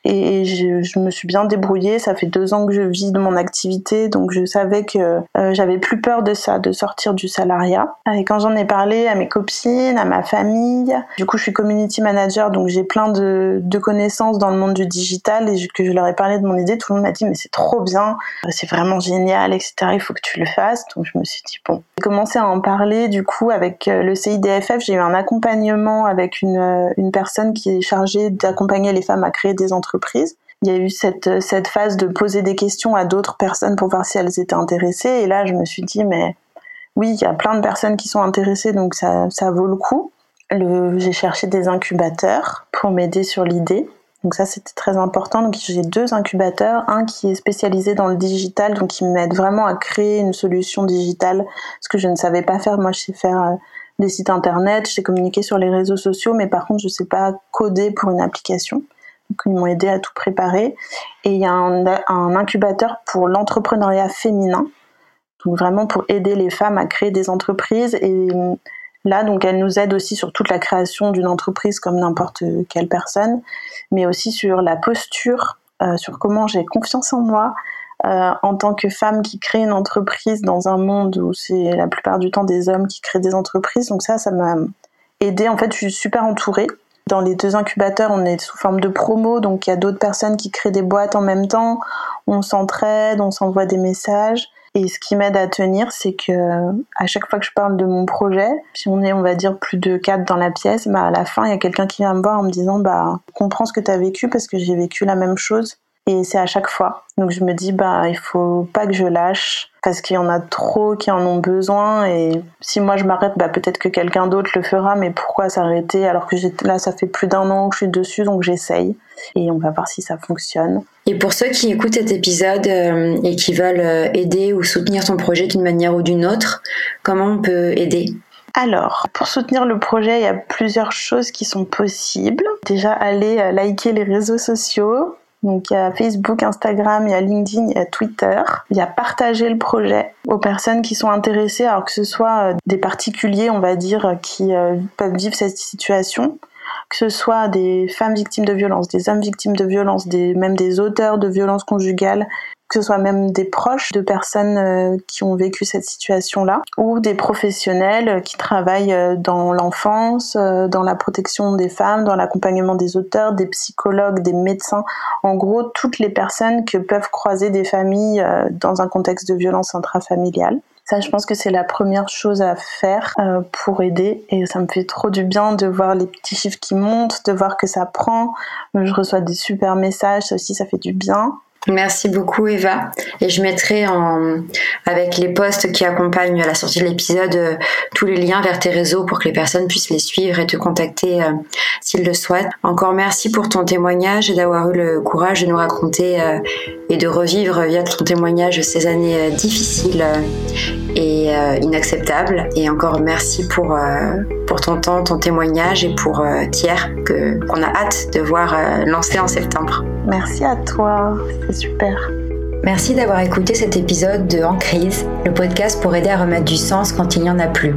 et, je, me suis bien débrouillée. Ça fait deux ans que je vis de mon activité, donc je savais que euh, j'avais plus peur de ça, de sortir du salariat. Et quand j'en ai parlé à mes copines, à ma famille, du coup je suis community manager, donc j'ai plein de, de, connaissances dans le monde du digital et que je leur ai parlé de mon idée, tout le monde m'a dit mais c'est trop bien, c'est vraiment génial, etc. Il faut que tu le fasses. Donc je me suis dit bon, j'ai commencé à en parler du coup avec euh, le CIDFF. J'ai eu un accompagnement avec une, euh, une personne qui est chargée d'accompagner les femmes à créer des entreprises il y a eu cette, cette phase de poser des questions à d'autres personnes pour voir si elles étaient intéressées. Et là, je me suis dit, mais oui, il y a plein de personnes qui sont intéressées, donc ça, ça vaut le coup. j'ai cherché des incubateurs pour m'aider sur l'idée. Donc ça, c'était très important. Donc j'ai deux incubateurs, un qui est spécialisé dans le digital, donc qui m'aide vraiment à créer une solution digitale, ce que je ne savais pas faire. Moi, je sais faire euh, des sites internet, je sais communiquer sur les réseaux sociaux, mais par contre, je ne sais pas coder pour une application. Donc, ils m'ont aidé à tout préparer. Et il y a un, incubateur pour l'entrepreneuriat féminin, donc vraiment pour aider les femmes à créer des entreprises. Et là, donc, elle nous aide aussi sur toute la création d'une entreprise comme n'importe quelle personne, mais aussi sur la posture, euh, sur comment j'ai confiance en moi. Euh, en tant que femme qui crée une entreprise dans un monde où c'est la plupart du temps des hommes qui créent des entreprises. Donc ça, ça m'a aidé. En fait, je suis super entourée. Dans les deux incubateurs, on est sous forme de promo, donc il y a d'autres personnes qui créent des boîtes en même temps. On s'entraide, on s'envoie des messages. Et ce qui m'aide à tenir, c'est que à chaque fois que je parle de mon projet, si on est, on va dire, plus de quatre dans la pièce, bah à la fin, il y a quelqu'un qui vient me voir en me disant, bah, comprends ce que tu as vécu parce que j'ai vécu la même chose. Et c'est à chaque fois. Donc je me dis, bah, il faut pas que je lâche parce qu'il y en a trop qui en ont besoin. Et si moi je m'arrête, bah, peut-être que quelqu'un d'autre le fera, mais pourquoi s'arrêter alors que là, ça fait plus d'un an que je suis dessus, donc j'essaye. Et on va voir si ça fonctionne. Et pour ceux qui écoutent cet épisode euh, et qui veulent euh, aider ou soutenir ton projet d'une manière ou d'une autre, comment on peut aider? Alors, pour soutenir le projet, il y a plusieurs choses qui sont possibles. Déjà, aller euh, liker les réseaux sociaux, donc il y a Facebook, Instagram, il y a LinkedIn, il y a Twitter. Il y a partager le projet aux personnes qui sont intéressées, alors que ce soit euh, des particuliers, on va dire, qui euh, peuvent vivre cette situation, que ce soit des femmes victimes de violences, des hommes victimes de violences, des, même des auteurs de violences conjugales, que ce soit même des proches de personnes euh, qui ont vécu cette situation-là, ou des professionnels qui travaillent euh, dans l'enfance, euh, dans la protection des femmes, dans l'accompagnement des auteurs, des psychologues, des médecins, en gros toutes les personnes que peuvent croiser des familles dans un contexte de violence intrafamiliale. Ça, je pense que c'est la première chose à faire pour aider. Et ça me fait trop du bien de voir les petits chiffres qui montent, de voir que ça prend. Je reçois des super messages, ça aussi, ça fait du bien. Merci beaucoup Eva. Et je mettrai en, avec les posts qui accompagnent la sortie de l'épisode euh, tous les liens vers tes réseaux pour que les personnes puissent les suivre et te contacter euh, s'ils le souhaitent. Encore merci pour ton témoignage et d'avoir eu le courage de nous raconter euh, et de revivre via ton témoignage ces années difficiles et inacceptables. Et encore merci pour, pour ton temps, ton témoignage et pour Thiers que, qu'on a hâte de voir lancer en septembre. Merci à toi, c'est super. Merci d'avoir écouté cet épisode de En crise, le podcast pour aider à remettre du sens quand il n'y en a plus.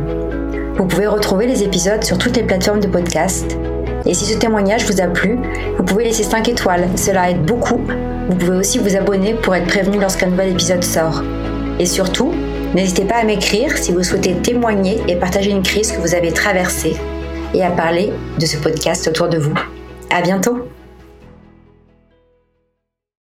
Vous pouvez retrouver les épisodes sur toutes les plateformes de podcast. Et si ce témoignage vous a plu, vous pouvez laisser 5 étoiles, cela aide beaucoup. Vous pouvez aussi vous abonner pour être prévenu lorsqu'un nouvel épisode sort. Et surtout, n'hésitez pas à m'écrire si vous souhaitez témoigner et partager une crise que vous avez traversée et à parler de ce podcast autour de vous. À bientôt!